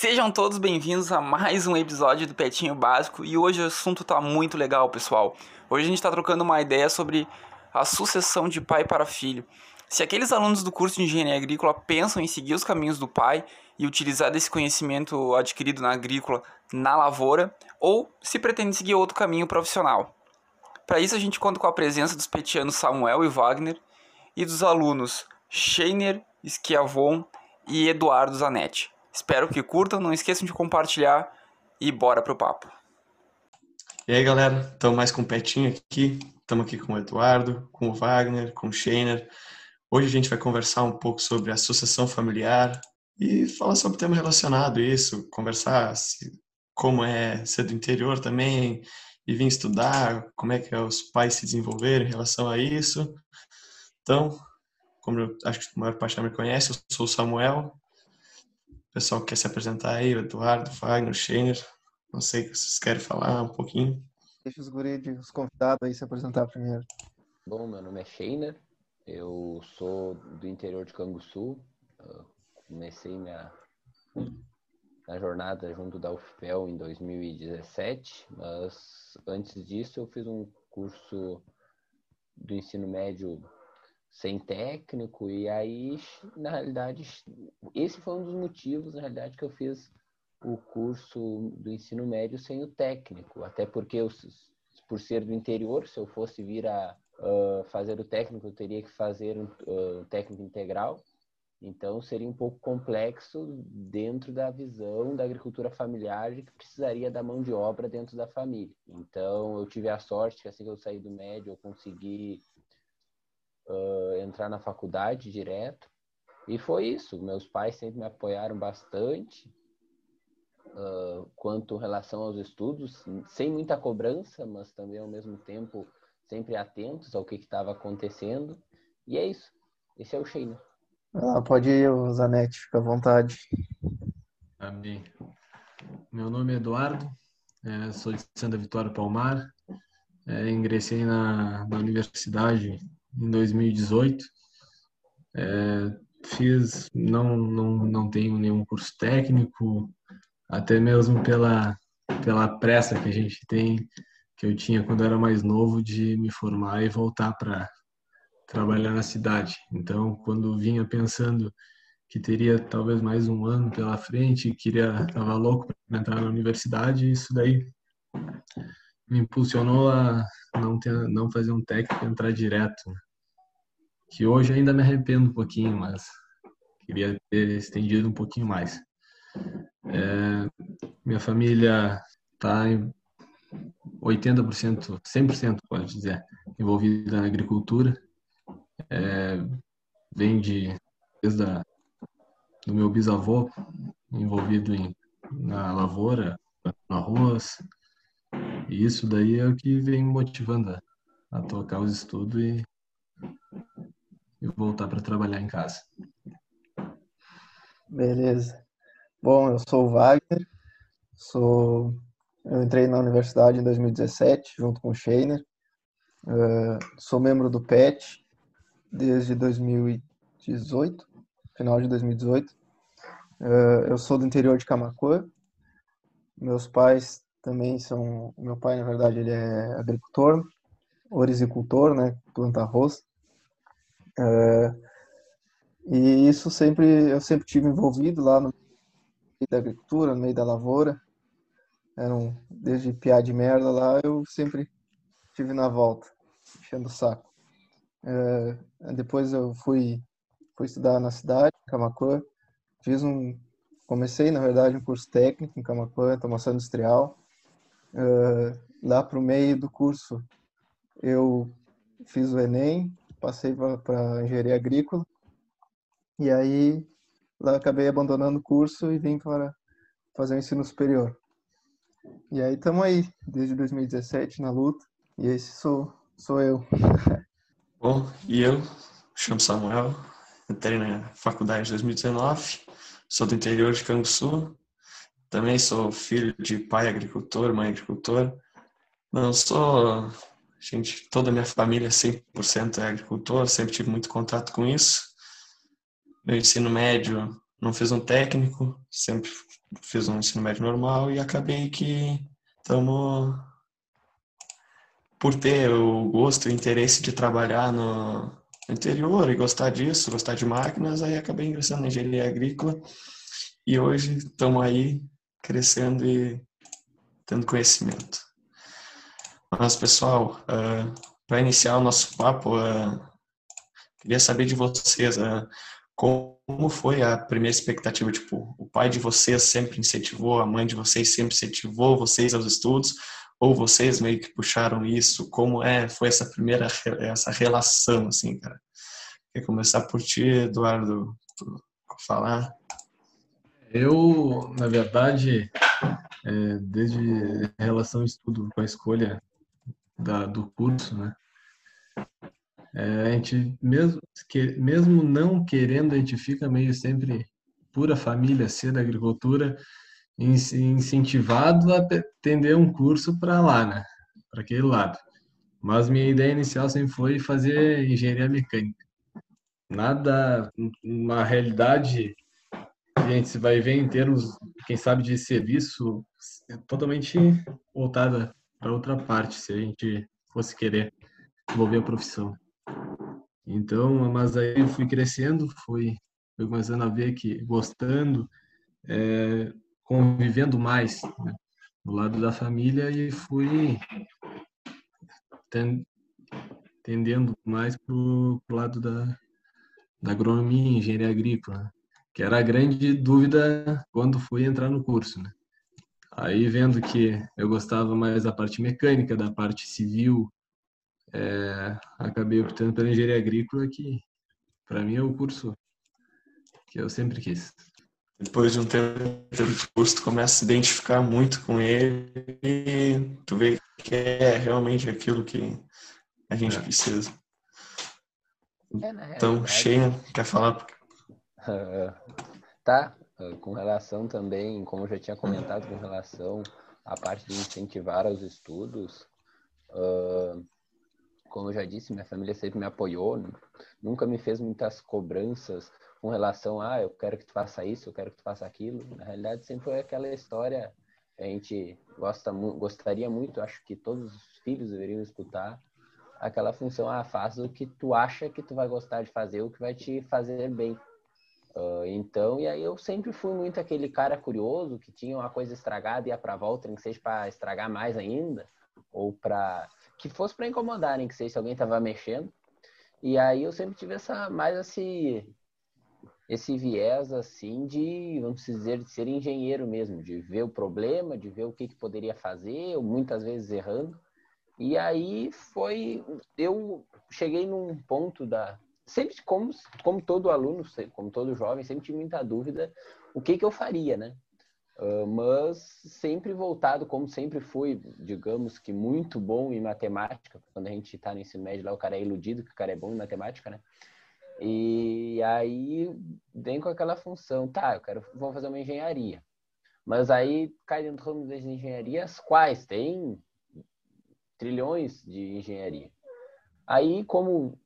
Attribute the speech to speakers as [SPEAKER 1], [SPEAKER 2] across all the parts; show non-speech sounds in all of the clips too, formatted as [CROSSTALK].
[SPEAKER 1] Sejam todos bem-vindos a mais um episódio do Petinho Básico e hoje o assunto tá muito legal, pessoal. Hoje a gente está trocando uma ideia sobre a sucessão de pai para filho. Se aqueles alunos do curso de engenharia agrícola pensam em seguir os caminhos do pai e utilizar desse conhecimento adquirido na agrícola na lavoura, ou se pretendem seguir outro caminho profissional. Para isso a gente conta com a presença dos petianos Samuel e Wagner e dos alunos Scheiner, Schiavon e Eduardo Zanetti. Espero que curtam, não esqueçam de compartilhar e bora pro papo.
[SPEAKER 2] E aí, galera, estamos mais com o Petinho aqui, estamos aqui com o Eduardo, com o Wagner, com o Scheiner. Hoje a gente vai conversar um pouco sobre associação familiar e falar sobre tema relacionado a isso, conversar se, como é ser do interior também e vir estudar, como é que é os pais se desenvolveram em relação a isso. Então, como eu acho que a maior parte já me conhece, eu sou o Samuel, pessoal quer se apresentar aí, o Eduardo, o Fagner, o Scheiner. Não sei se vocês querem falar um pouquinho.
[SPEAKER 3] Deixa os guris, os convidados aí se apresentar primeiro.
[SPEAKER 4] Bom, meu nome é Scheiner, eu sou do interior de Canguçu. comecei minha, minha jornada junto da UFPEL em 2017, mas antes disso eu fiz um curso do ensino médio sem técnico, e aí, na realidade, esse foi um dos motivos, na realidade, que eu fiz o curso do ensino médio sem o técnico, até porque eu, por ser do interior, se eu fosse vir a uh, fazer o técnico, eu teria que fazer um uh, técnico integral, então seria um pouco complexo dentro da visão da agricultura familiar de que precisaria da mão de obra dentro da família. Então eu tive a sorte que assim que eu saí do médio eu consegui uh, entrar na faculdade direto. E foi isso. Meus pais sempre me apoiaram bastante uh, quanto relação aos estudos, sem muita cobrança, mas também ao mesmo tempo sempre atentos ao que estava acontecendo. E é isso. Esse é o Sheina.
[SPEAKER 3] Ah, pode ir, Zanetti, fica à vontade.
[SPEAKER 5] Amém. Meu nome é Eduardo, é, sou de Santa Vitória Palmar, é, ingressei na, na universidade em 2018. É, fiz, não, não, não tenho nenhum curso técnico, até mesmo pela, pela pressa que a gente tem, que eu tinha quando era mais novo, de me formar e voltar para trabalhar na cidade. Então, quando vinha pensando que teria talvez mais um ano pela frente, queria, estava louco para entrar na universidade, isso daí me impulsionou a não ter, não fazer um técnico entrar direto que hoje ainda me arrependo um pouquinho, mas queria ter estendido um pouquinho mais. É, minha família está em 80%, 100% pode dizer, envolvida na agricultura. É, vem de desde a, do meu bisavô envolvido em, na lavoura, no arroz. E isso daí é o que vem me motivando a, a tocar os estudos e e voltar para trabalhar em casa.
[SPEAKER 3] Beleza. Bom, eu sou o Wagner, sou eu entrei na universidade em 2017 junto com o Scheiner. Uh, sou membro do PET desde 2018, final de 2018. Uh, eu sou do interior de Camacuã. Meus pais também são. Meu pai, na verdade, ele é agricultor, orizicultor, né? Planta arroz. É, e isso sempre, eu sempre tive envolvido lá no meio da agricultura, no meio da lavoura. Eram, desde piar de merda lá, eu sempre tive na volta, enchendo o saco. É, depois eu fui, fui estudar na cidade, Camacuã. Fiz um, comecei, na verdade, um curso técnico em Camacuã, automação industrial. É, lá para o meio do curso, eu fiz o Enem, passei para engenharia agrícola e aí lá acabei abandonando o curso e vim para fazer o ensino superior. E aí estamos aí, desde 2017 na luta, e esse sou, sou eu. [LAUGHS]
[SPEAKER 2] Bom, e eu, chamo Samuel, entrei na faculdade em 2019, sou do interior de Canguçu, também sou filho de pai agricultor, mãe agricultora. Não sou gente, toda a minha família 100% é agricultor, sempre tive muito contato com isso. Meu ensino médio não fiz um técnico, sempre fiz um ensino médio normal e acabei que estamos por ter o gosto e o interesse de trabalhar no interior e gostar disso, gostar de máquinas, aí acabei ingressando na engenharia agrícola e hoje estamos aí crescendo e tendo conhecimento. Mas, pessoal, uh, para iniciar o nosso papo, uh, queria saber de vocês uh, como foi a primeira expectativa. Tipo, o pai de vocês sempre incentivou, a mãe de vocês sempre incentivou vocês aos estudos, ou vocês meio que puxaram isso? Como é foi essa primeira essa relação assim, cara? Quer começar por ti, Eduardo, falar?
[SPEAKER 5] Eu, na verdade, é, desde relação ao estudo com a escolha da, do curso, né? É, a gente mesmo que mesmo não querendo, a gente fica meio sempre pura família ser da agricultura incentivado a atender um curso para lá, né? Para aquele lado. Mas minha ideia inicial sempre foi fazer engenharia mecânica. Nada, uma realidade gente vai ver em termos, quem sabe, de serviço é totalmente voltada para outra parte, se a gente fosse querer envolver a profissão. Então, mas aí eu fui crescendo, fui, fui começando a ver que gostando, é, convivendo mais né, do lado da família e fui tendendo mais para o lado da, da agronomia, engenharia agrícola, que era a grande dúvida quando fui entrar no curso. Né? Aí vendo que eu gostava mais da parte mecânica, da parte civil, é, acabei optando pela engenharia agrícola, que para mim é o curso que eu sempre quis
[SPEAKER 2] depois de um tempo de curso, tu começa a se identificar muito com ele e tu vê que é realmente aquilo que a gente é. precisa. É, então, Sheila, quer falar?
[SPEAKER 4] Tá, com relação também, como eu já tinha comentado, com relação à parte de incentivar aos estudos, uh, como eu já disse, minha família sempre me apoiou, nunca me fez muitas cobranças com relação a, ah, eu quero que tu faça isso, eu quero que tu faça aquilo. Na realidade, sempre foi aquela história a gente gosta, gostaria muito, acho que todos os filhos deveriam escutar aquela função, ah, faz o que tu acha que tu vai gostar de fazer, o que vai te fazer bem. Uh, então, e aí eu sempre fui muito aquele cara curioso que tinha uma coisa estragada e ia para volta, nem que seja para estragar mais ainda, ou para que fosse para incomodar, nem que seja se alguém tava mexendo. E aí eu sempre tive essa mais assim esse viés assim de, vamos dizer, de ser engenheiro mesmo, de ver o problema, de ver o que, que poderia fazer, muitas vezes errando. E aí foi, eu cheguei num ponto da, sempre como, como todo aluno, como todo jovem, sempre tive muita dúvida o que que eu faria, né? Uh, mas sempre voltado, como sempre fui, digamos que muito bom em matemática. Quando a gente está no ensino médio lá, o cara é iludido que o cara é bom em matemática, né? E aí vem com aquela função, tá, eu quero, vou fazer uma engenharia. Mas aí cai dentro das engenharias, quais? Tem trilhões de engenharia. Aí, como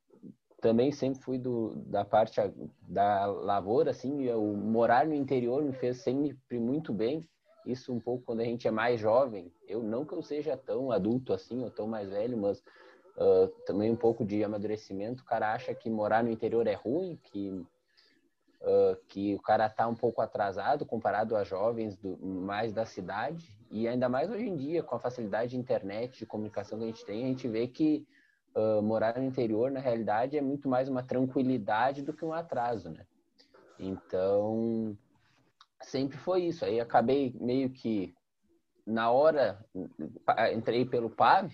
[SPEAKER 4] também sempre fui do, da parte da lavoura, assim, o morar no interior me fez sempre muito bem. Isso um pouco quando a gente é mais jovem. Eu não que eu seja tão adulto assim, ou tão mais velho, mas uh, também um pouco de amadurecimento. O cara acha que morar no interior é ruim, que, uh, que o cara tá um pouco atrasado comparado a jovens do, mais da cidade. E ainda mais hoje em dia, com a facilidade de internet, de comunicação que a gente tem, a gente vê que uh, morar no interior, na realidade, é muito mais uma tranquilidade do que um atraso, né? Então, sempre foi isso. Aí acabei meio que na hora entrei pelo PAV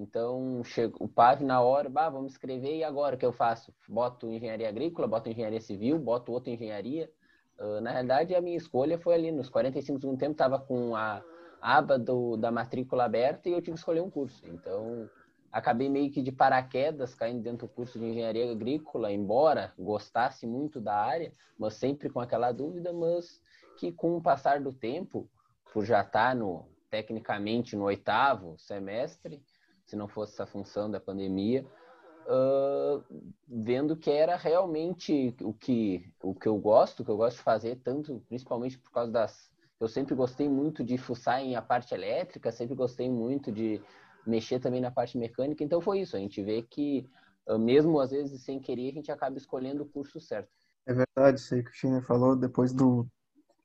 [SPEAKER 4] então, chego, o PAV na hora, bah, vamos escrever e agora o que eu faço? Boto engenharia agrícola, boto engenharia civil, boto outra engenharia. Uh, na realidade, a minha escolha foi ali, nos 45 do segundo tempo, estava com a aba do, da matrícula aberta e eu tive que escolher um curso. Então, acabei meio que de paraquedas caindo dentro do curso de engenharia agrícola, embora gostasse muito da área, mas sempre com aquela dúvida, mas que com o passar do tempo, por já estar no, tecnicamente no oitavo semestre, se não fosse essa função da pandemia, uh, vendo que era realmente o que, o que eu gosto, o que eu gosto de fazer, tanto principalmente por causa das. Eu sempre gostei muito de fuçar em a parte elétrica, sempre gostei muito de mexer também na parte mecânica, então foi isso. A gente vê que, uh, mesmo às vezes sem querer, a gente acaba escolhendo o curso certo.
[SPEAKER 3] É verdade, isso aí que o China falou, depois do,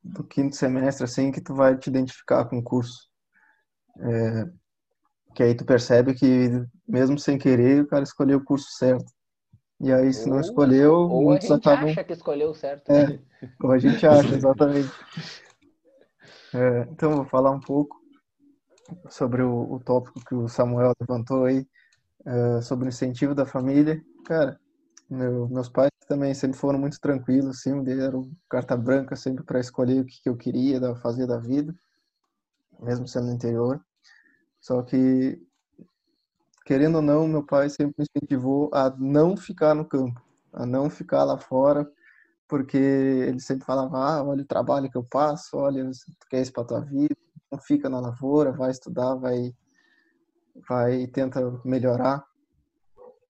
[SPEAKER 3] do quinto semestre, assim, que tu vai te identificar com o curso. É, que aí tu percebe que, mesmo sem querer, o cara escolheu o curso certo. E aí, se não escolheu,
[SPEAKER 4] ou a gente acabam... acha que escolheu certo.
[SPEAKER 3] É, ou a gente acha, exatamente. É, então, vou falar um pouco sobre o, o, tópico que o Samuel levantou aí, é, sobre o incentivo da família. Cara, meu, meus pais também sempre foram muito tranquilos, assim, deram carta branca sempre para escolher o que, que eu queria fazer da vida, mesmo sendo interior. Só que, querendo ou não, meu pai sempre me incentivou a não ficar no campo, a não ficar lá fora, porque ele sempre falava, ah, olha o trabalho que eu passo, olha, tu quer isso para tua vida, não fica na lavoura, vai estudar, vai, vai tenta melhorar.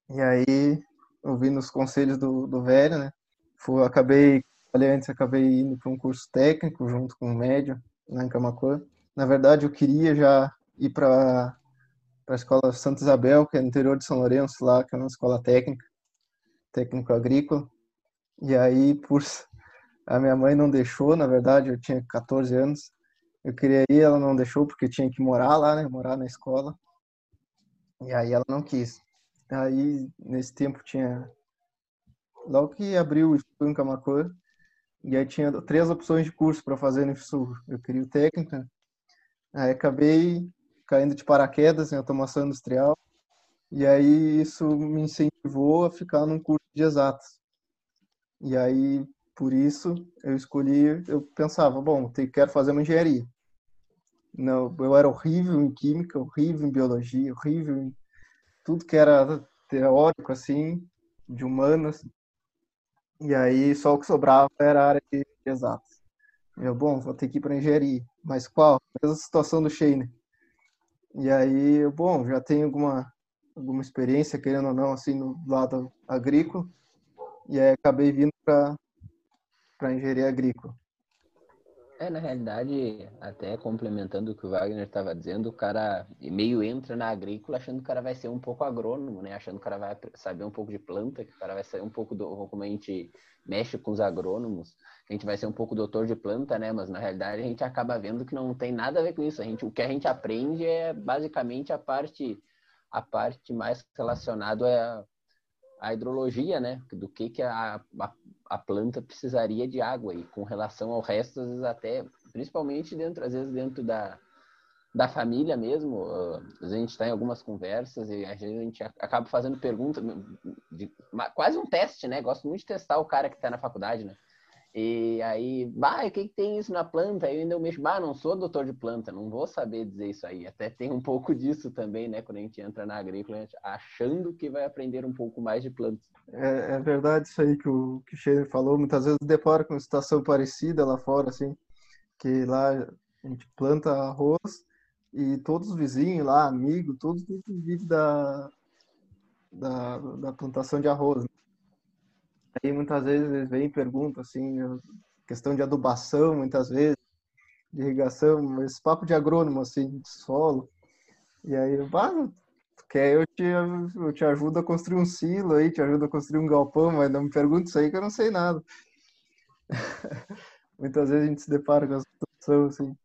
[SPEAKER 3] E aí, ouvindo os conselhos do, do velho, né, fui, acabei, falei antes, acabei indo para um curso técnico junto com o médio, lá em Camacuã. Na verdade, eu queria já ir para a escola Santa Isabel, que é no interior de São Lourenço, lá, que é uma escola técnica, técnico agrícola. E aí, por a minha mãe não deixou, na verdade, eu tinha 14 anos. Eu queria ir, ela não deixou porque tinha que morar lá, né, morar na escola. E aí ela não quis. Aí, nesse tempo, tinha. Logo que abriu o Estudo em e aí tinha três opções de curso para fazer no IFSU. Eu queria o técnico, aí acabei caindo de paraquedas em automação industrial. E aí isso me incentivou a ficar num curso de exatas. E aí, por isso, eu escolhi, eu pensava, bom, quero fazer uma engenharia. Não, eu era horrível em química, horrível em biologia, horrível em tudo que era teórico, assim, de humanas. E aí, só o que sobrava era a área de exatas. Eu, bom, vou ter que ir para engenharia. Mas qual? Mesma situação do Shane. E aí, bom, já tenho alguma, alguma experiência, querendo ou não, assim, no lado agrícola. E aí acabei vindo para engenharia agrícola.
[SPEAKER 4] É, na realidade, até complementando o que o Wagner estava dizendo, o cara meio entra na agrícola achando que o cara vai ser um pouco agrônomo, né? Achando que o cara vai saber um pouco de planta, que o cara vai saber um pouco do como a gente mexe com os agrônomos, a gente vai ser um pouco doutor de planta, né? Mas na realidade a gente acaba vendo que não tem nada a ver com isso. A gente, o que a gente aprende é basicamente a parte a parte mais relacionada à, à hidrologia, né? Do que que a, a a planta precisaria de água e com relação ao resto, às vezes até, principalmente dentro, às vezes dentro da, da família mesmo, vezes a gente está em algumas conversas e às vezes a gente acaba fazendo perguntas, quase um teste, né? Gosto muito de testar o cara que está na faculdade, né? E aí, bah, o que, que tem isso na planta? Aí eu ainda mexo, bah, não sou doutor de planta, não vou saber dizer isso aí. Até tem um pouco disso também, né? Quando a gente entra na agrícola, achando que vai aprender um pouco mais de plantas.
[SPEAKER 3] É, é verdade isso aí que o, que o falou. Muitas vezes depara com uma situação parecida lá fora, assim, que lá a gente planta arroz e todos os vizinhos lá, amigos, todos vivem da, da, da plantação de arroz. Né? Muitas vezes eles vêm perguntam assim, questão de adubação, muitas vezes, de irrigação, esse papo de agrônomo, assim, de solo. E aí, ah, quer eu te, eu te ajudo a construir um silo aí, te ajudo a construir um galpão, mas não me pergunte isso aí que eu não sei nada. [LAUGHS] muitas vezes a gente se depara com essa situação, assim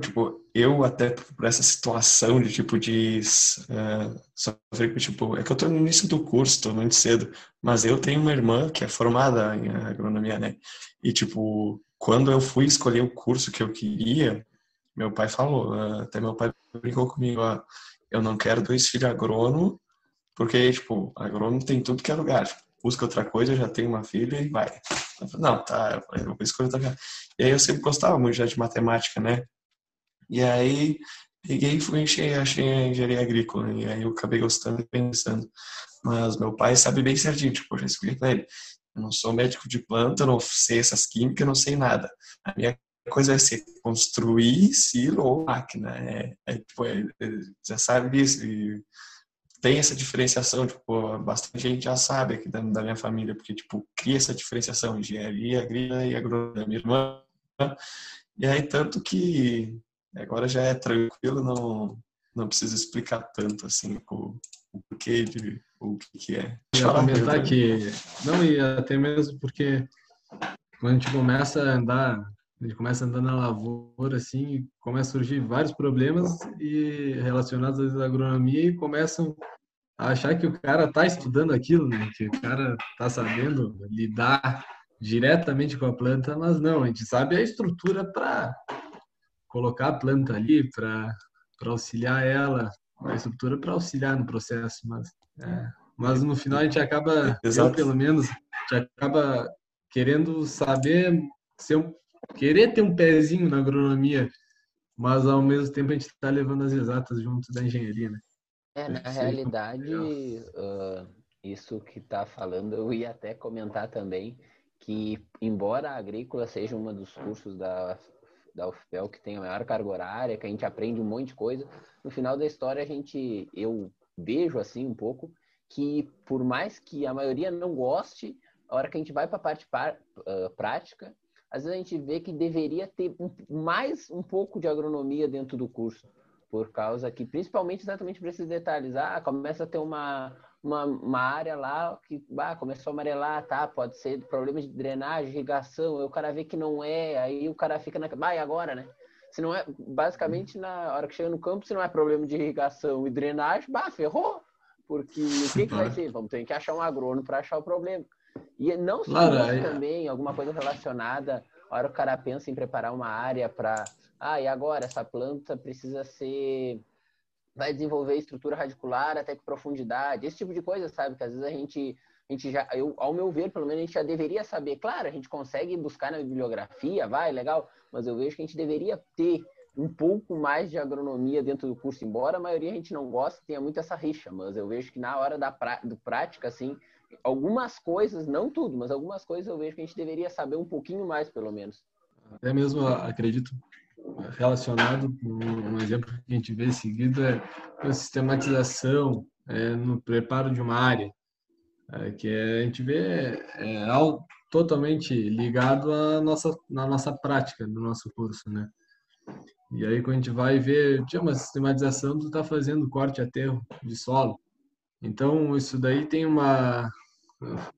[SPEAKER 2] tipo, eu até por essa situação de tipo de uh, sofrer tipo, é que eu tô no início do curso, tô muito cedo, mas eu tenho uma irmã que é formada em agronomia, né? E tipo, quando eu fui escolher o curso que eu queria, meu pai falou, uh, até meu pai brincou comigo, uh, eu não quero dois filhos agrônomo, porque tipo, agrônomo tem tudo que é lugar, tipo, busca outra coisa, já tem uma filha e vai. Não, tá, eu vou escolher outra E aí eu sempre gostava muito já de matemática, né? E aí peguei e fui achei, achei a engenharia agrícola. E aí eu acabei gostando e pensando. Mas meu pai sabe bem certinho, tipo, eu já expliquei pra ele. Eu não sou médico de planta, não sei essas químicas, não sei nada. A minha coisa é ser construir silo ou máquina. É, é, tipo, é, é, já sabe disso. E tem essa diferenciação, tipo, bastante gente já sabe aqui da, da minha família, porque, tipo, cria essa diferenciação, engenharia agrícola e agronomia. Minha irmã, e aí, tanto que agora já é tranquilo, não, não precisa explicar tanto, assim, o, o porquê de o que, que é.
[SPEAKER 5] Eu ia comentar que, não, e até mesmo porque quando a gente começa a andar, a gente começa a andar na lavoura, assim, começa a surgir vários problemas e relacionados à agronomia e começam a achar que o cara está estudando aquilo, né? Que o cara está sabendo lidar diretamente com a planta, mas não, a gente sabe a estrutura para colocar a planta ali, para auxiliar ela, a estrutura para auxiliar no processo, mas, é, mas no final a gente acaba, eu, pelo menos, a gente acaba querendo saber, ser um, querer ter um pezinho na agronomia, mas ao mesmo tempo a gente está levando as exatas junto da engenharia, né?
[SPEAKER 4] É, na realidade, uh, isso que está falando, eu ia até comentar também que, embora a agrícola seja um dos cursos da, da UFPEL que tem a maior carga horária, que a gente aprende um monte de coisa, no final da história a gente, eu vejo assim um pouco, que por mais que a maioria não goste, a hora que a gente vai para a parte uh, prática, às vezes a gente vê que deveria ter um, mais um pouco de agronomia dentro do curso, por causa que, principalmente exatamente para esses detalhes, ah, começa a ter uma, uma, uma área lá que ah, começou a amarelar, tá? Pode ser problema de drenagem, irrigação, aí o cara vê que não é, aí o cara fica na. Ah, e agora, né? Se não é, basicamente, na hora que chega no campo, se não é problema de irrigação e drenagem, bah, ferrou! Porque o que, que vai ser? Vamos ter que achar um agrônomo para achar o problema. E não só isso também, alguma coisa relacionada, a hora que o cara pensa em preparar uma área para. Ah, e agora? Essa planta precisa ser. Vai desenvolver estrutura radicular até que profundidade, esse tipo de coisa, sabe? Que às vezes a gente, a gente já, eu, ao meu ver, pelo menos a gente já deveria saber. Claro, a gente consegue buscar na bibliografia, vai, legal, mas eu vejo que a gente deveria ter um pouco mais de agronomia dentro do curso, embora a maioria a gente não goste, tenha muito essa rixa, mas eu vejo que na hora da do prática, assim, algumas coisas, não tudo, mas algumas coisas eu vejo que a gente deveria saber um pouquinho mais, pelo menos.
[SPEAKER 5] Até mesmo, acredito, relacionado com um exemplo que a gente vê seguido é a sistematização é, no preparo de uma área, é, que é, a gente vê é, totalmente ligado à nossa, na nossa prática do nosso curso, né? E aí quando a gente vai ver, tinha uma sistematização, tu está fazendo corte aterro de solo. Então isso daí tem uma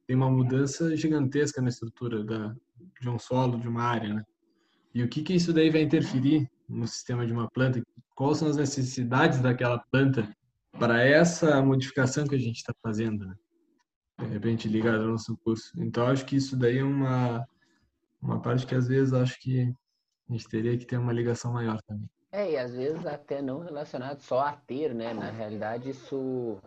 [SPEAKER 5] tem uma mudança gigantesca na estrutura da, de um solo, de uma área, né? E o que que isso daí vai interferir no sistema de uma planta? Quais são as necessidades daquela planta para essa modificação que a gente está fazendo, né? De repente ligado ao nosso curso. Então acho que isso daí é uma uma parte que às vezes acho que a gente teria que ter uma ligação maior também.
[SPEAKER 4] É, e às vezes até não relacionado só a ter, né? Na realidade, isso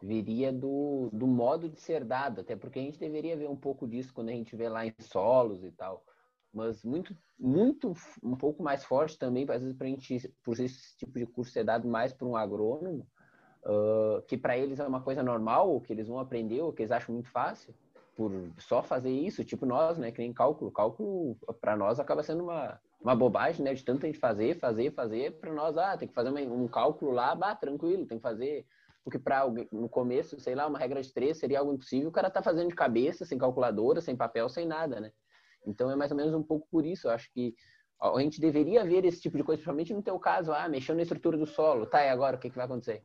[SPEAKER 4] viria do, do modo de ser dado, até porque a gente deveria ver um pouco disso quando a gente vê lá em solos e tal. Mas muito, muito, um pouco mais forte também, às vezes, para a gente, por esse tipo de curso ser dado mais para um agrônomo, uh, que para eles é uma coisa normal, ou que eles vão aprender, ou que eles acham muito fácil, por só fazer isso, tipo nós, né? Que nem cálculo. Cálculo, para nós, acaba sendo uma, uma bobagem, né? De tanto a gente fazer, fazer, fazer, para nós, ah, tem que fazer um cálculo lá, bah, tranquilo, tem que fazer. Porque para no começo, sei lá, uma regra de três seria algo impossível, o cara tá fazendo de cabeça, sem calculadora, sem papel, sem nada, né? Então é mais ou menos um pouco por isso. Eu acho que a gente deveria ver esse tipo de coisa, principalmente no teu caso, ah, mexeu na estrutura do solo, tá, e agora o que, que vai acontecer?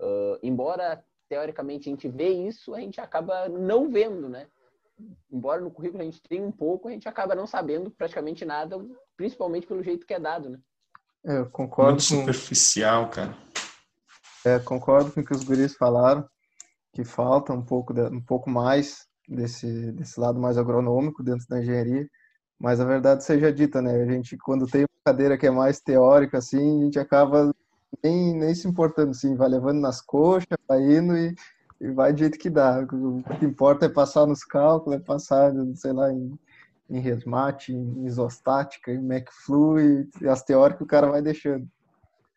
[SPEAKER 4] Uh, embora teoricamente a gente vê isso, a gente acaba não vendo, né? embora no currículo a gente tenha um pouco, a gente acaba não sabendo praticamente nada, principalmente pelo jeito que é dado, né?
[SPEAKER 3] É, eu concordo.
[SPEAKER 2] Muito com... superficial, cara.
[SPEAKER 3] É, concordo com o que os guris falaram, que falta um pouco, de, um pouco mais desse, desse lado mais agronômico dentro da engenharia, mas a verdade seja dita, né? A gente, quando tem uma cadeira que é mais teórica, assim, a gente acaba nem, nem se importando, assim, vai levando nas coxas, vai indo e e vai do jeito que dá. O que importa é passar nos cálculos, é passar, sei lá, em, em resmate, em isostática, em McFlu e as teóricas o cara vai deixando.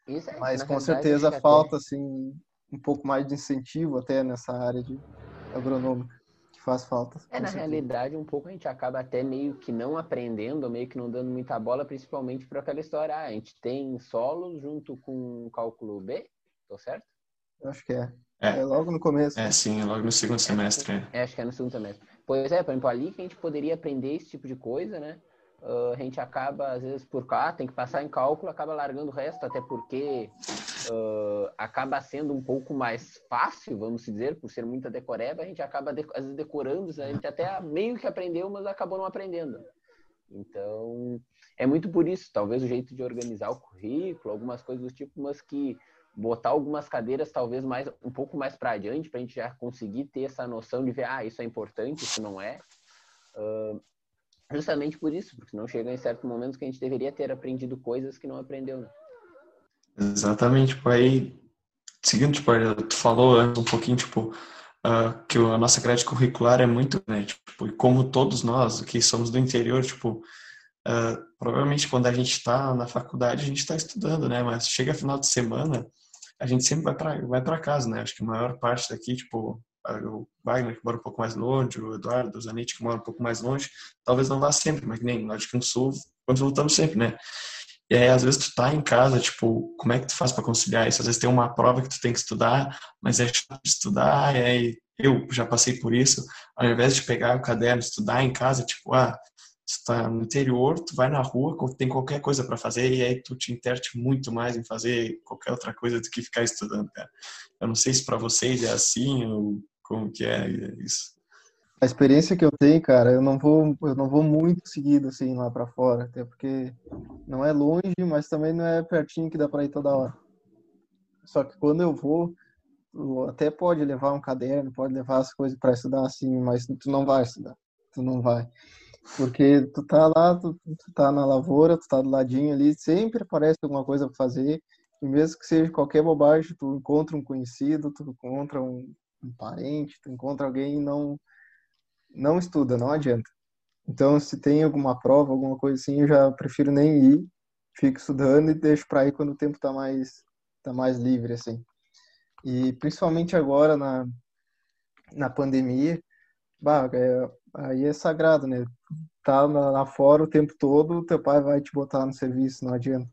[SPEAKER 3] Isso, é, Mas com certeza falta assim um pouco mais de incentivo até nessa área de agronômica faz falta.
[SPEAKER 4] É, na realidade, um pouco a gente acaba até meio que não aprendendo, meio que não dando muita bola, principalmente para aquela história, ah, a gente tem solos junto com cálculo B, tô certo?
[SPEAKER 3] Eu acho que é. É, é logo no começo.
[SPEAKER 2] É, sim, logo no segundo semestre.
[SPEAKER 4] É, acho que é no segundo semestre. Pois é, por exemplo, ali que a gente poderia aprender esse tipo de coisa, né? Uh, a gente acaba, às vezes, por cá, tem que passar em cálculo, acaba largando o resto, até porque uh, acaba sendo um pouco mais fácil, vamos dizer, por ser muita decoreba, a gente acaba, de, às vezes, decorando, a gente até meio que aprendeu, mas acabou não aprendendo. Então, é muito por isso, talvez o jeito de organizar o currículo, algumas coisas do tipo, mas que botar algumas cadeiras talvez mais um pouco mais para adiante, para a gente já conseguir ter essa noção de ver, ah, isso é importante, isso não é. Uh, Justamente por isso, porque não chega em certo momento que a gente deveria ter aprendido coisas que não aprendeu, né?
[SPEAKER 2] Exatamente, tipo, aí, seguindo, tipo, tu falou antes um pouquinho, tipo, uh, que a nossa grade curricular é muito, né, tipo, e como todos nós que somos do interior, tipo, uh, provavelmente quando a gente está na faculdade, a gente está estudando, né, mas chega final de semana, a gente sempre vai para vai para casa, né, acho que a maior parte daqui, tipo, o Wagner, que mora um pouco mais longe, o Eduardo, o Zanetti, que mora um pouco mais longe, talvez não vá sempre, mas nem lá de Campo Sul, quando voltamos sempre, né? E aí, às vezes, tu tá em casa, tipo, como é que tu faz para conciliar isso? Às vezes tem uma prova que tu tem que estudar, mas é chato estudar, e aí eu já passei por isso, ao invés de pegar o caderno estudar em casa, tipo, ah, tu tá no interior, tu vai na rua, tem qualquer coisa para fazer e aí tu te interte muito mais em fazer qualquer outra coisa do que ficar estudando, cara. Eu não sei se para vocês é assim ou como que é isso?
[SPEAKER 3] A experiência que eu tenho, cara, eu não vou, eu não vou muito seguido assim lá para fora, até porque não é longe, mas também não é pertinho que dá para ir toda hora. Só que quando eu vou, até pode levar um caderno, pode levar as coisas para estudar assim, mas tu não vai estudar, tu não vai. Porque tu tá lá, tu, tu tá na lavoura, tu tá do ladinho ali, sempre aparece alguma coisa para fazer, e mesmo que seja qualquer bobagem, tu encontra um conhecido, tu encontra um, um parente, tu encontra alguém não, não estuda, não adianta. Então, se tem alguma prova, alguma coisa assim, eu já prefiro nem ir, fico estudando e deixo para ir quando o tempo tá mais, tá mais livre, assim. E principalmente agora, na, na pandemia, bah, é, aí é sagrado, né? Tá lá, lá fora o tempo todo, teu pai vai te botar no serviço, não adianta.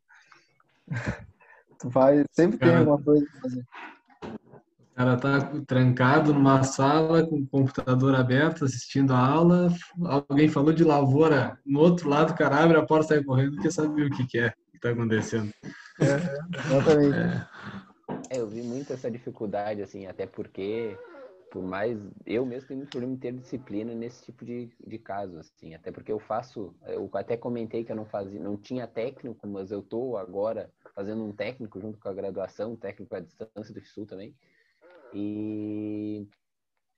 [SPEAKER 3] [LAUGHS] tu vai, sempre tem alguma coisa pra fazer.
[SPEAKER 5] O cara tá trancado numa sala com o computador aberto, assistindo a aula. Alguém falou de lavoura no outro lado, o cara abre a porta e sai correndo, porque sabe o que, que é que tá acontecendo.
[SPEAKER 3] É, exatamente.
[SPEAKER 4] É. é, eu vi muito essa dificuldade, assim, até porque, por mais. Eu mesmo tenho muito problema em ter disciplina nesse tipo de, de caso, assim, até porque eu faço. Eu até comentei que eu não fazia, não tinha técnico, mas eu tô agora fazendo um técnico junto com a graduação, um técnico à distância do Sul também. E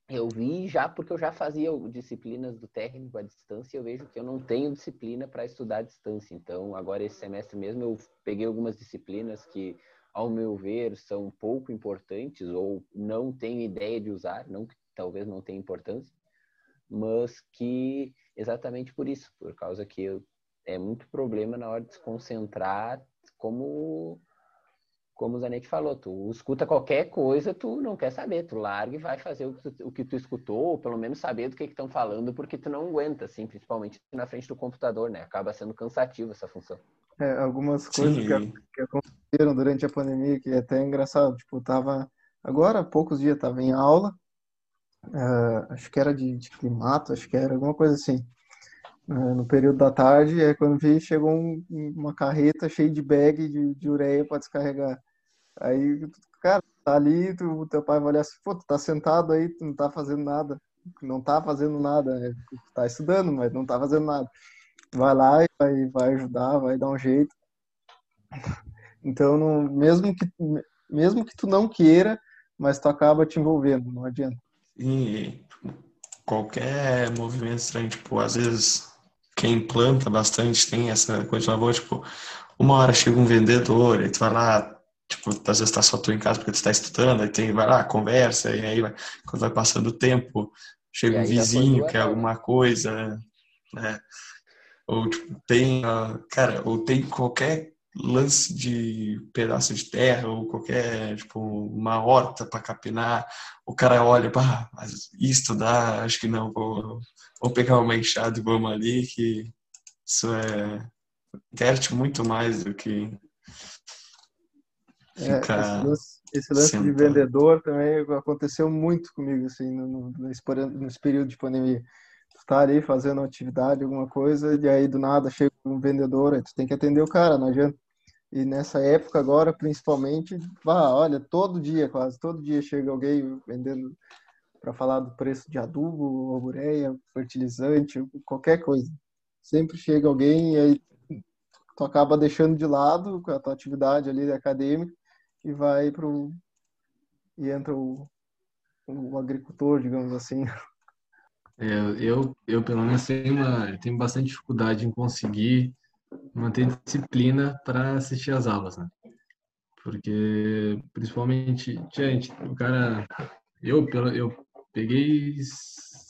[SPEAKER 4] eu vi já, porque eu já fazia disciplinas do técnico à distância, eu vejo que eu não tenho disciplina para estudar à distância. Então, agora esse semestre mesmo, eu peguei algumas disciplinas que, ao meu ver, são pouco importantes ou não tenho ideia de usar, não que talvez não tenha importância, mas que exatamente por isso, por causa que eu, é muito problema na hora de se concentrar como como o Zanetti falou, tu escuta qualquer coisa, tu não quer saber, tu larga e vai fazer o que tu, o que tu escutou, ou pelo menos saber do que estão falando, porque tu não aguenta, assim, principalmente na frente do computador, né? Acaba sendo cansativo essa função.
[SPEAKER 3] É, algumas coisas que, que, aconteceram durante a pandemia, que é até engraçado, tipo, tava, agora há poucos dias tava em aula, uh, acho que era de, de climato, acho que era alguma coisa assim, no período da tarde, aí quando vi, chegou um, uma carreta cheia de bag de, de ureia para descarregar. Aí, cara, tá ali, tu, teu pai vai olhar assim, pô, tu tá sentado aí, tu não tá fazendo nada. Não tá fazendo nada, né? Tá estudando, mas não tá fazendo nada. Vai lá e vai, vai ajudar, vai dar um jeito. [LAUGHS] Então, não, mesmo, que, mesmo que tu não queira, mas tu acaba te envolvendo, não adianta.
[SPEAKER 2] E qualquer movimento estranho, tipo, às vezes quem planta bastante tem essa coisa de lavoura, tipo, uma hora chega um vendedor, e tu vai lá, Tipo, às vezes tá só tu em casa porque tu tá estudando, aí tem, vai lá, conversa, e aí vai, quando vai passando o tempo, chega um vizinho, quer alguma coisa, né? Ou tipo, tem, cara, ou tem qualquer lance de pedaço de terra ou qualquer, tipo, uma horta para capinar, o cara olha, pá, mas estudar, acho que não, vou, vou pegar uma enxada e vamos ali, que isso é interte muito mais do que
[SPEAKER 3] é, esse, lance, esse lance de vendedor também aconteceu muito comigo, assim, no, nesse, nesse período de pandemia. Tu tá ali fazendo atividade, alguma coisa, e aí do nada chega um vendedor, aí tu tem que atender o cara, não adianta. E nessa época agora, principalmente, vá, olha, todo dia, quase todo dia chega alguém vendendo para falar do preço de adubo, ureia, fertilizante, qualquer coisa. Sempre chega alguém e aí tu acaba deixando de lado a tua atividade ali acadêmica e vai pro e entra o, o agricultor, digamos assim.
[SPEAKER 5] É, eu, eu pelo menos tenho, uma, tenho bastante dificuldade em conseguir manter disciplina para assistir às aulas, né? Porque, principalmente, gente, o cara, eu, eu peguei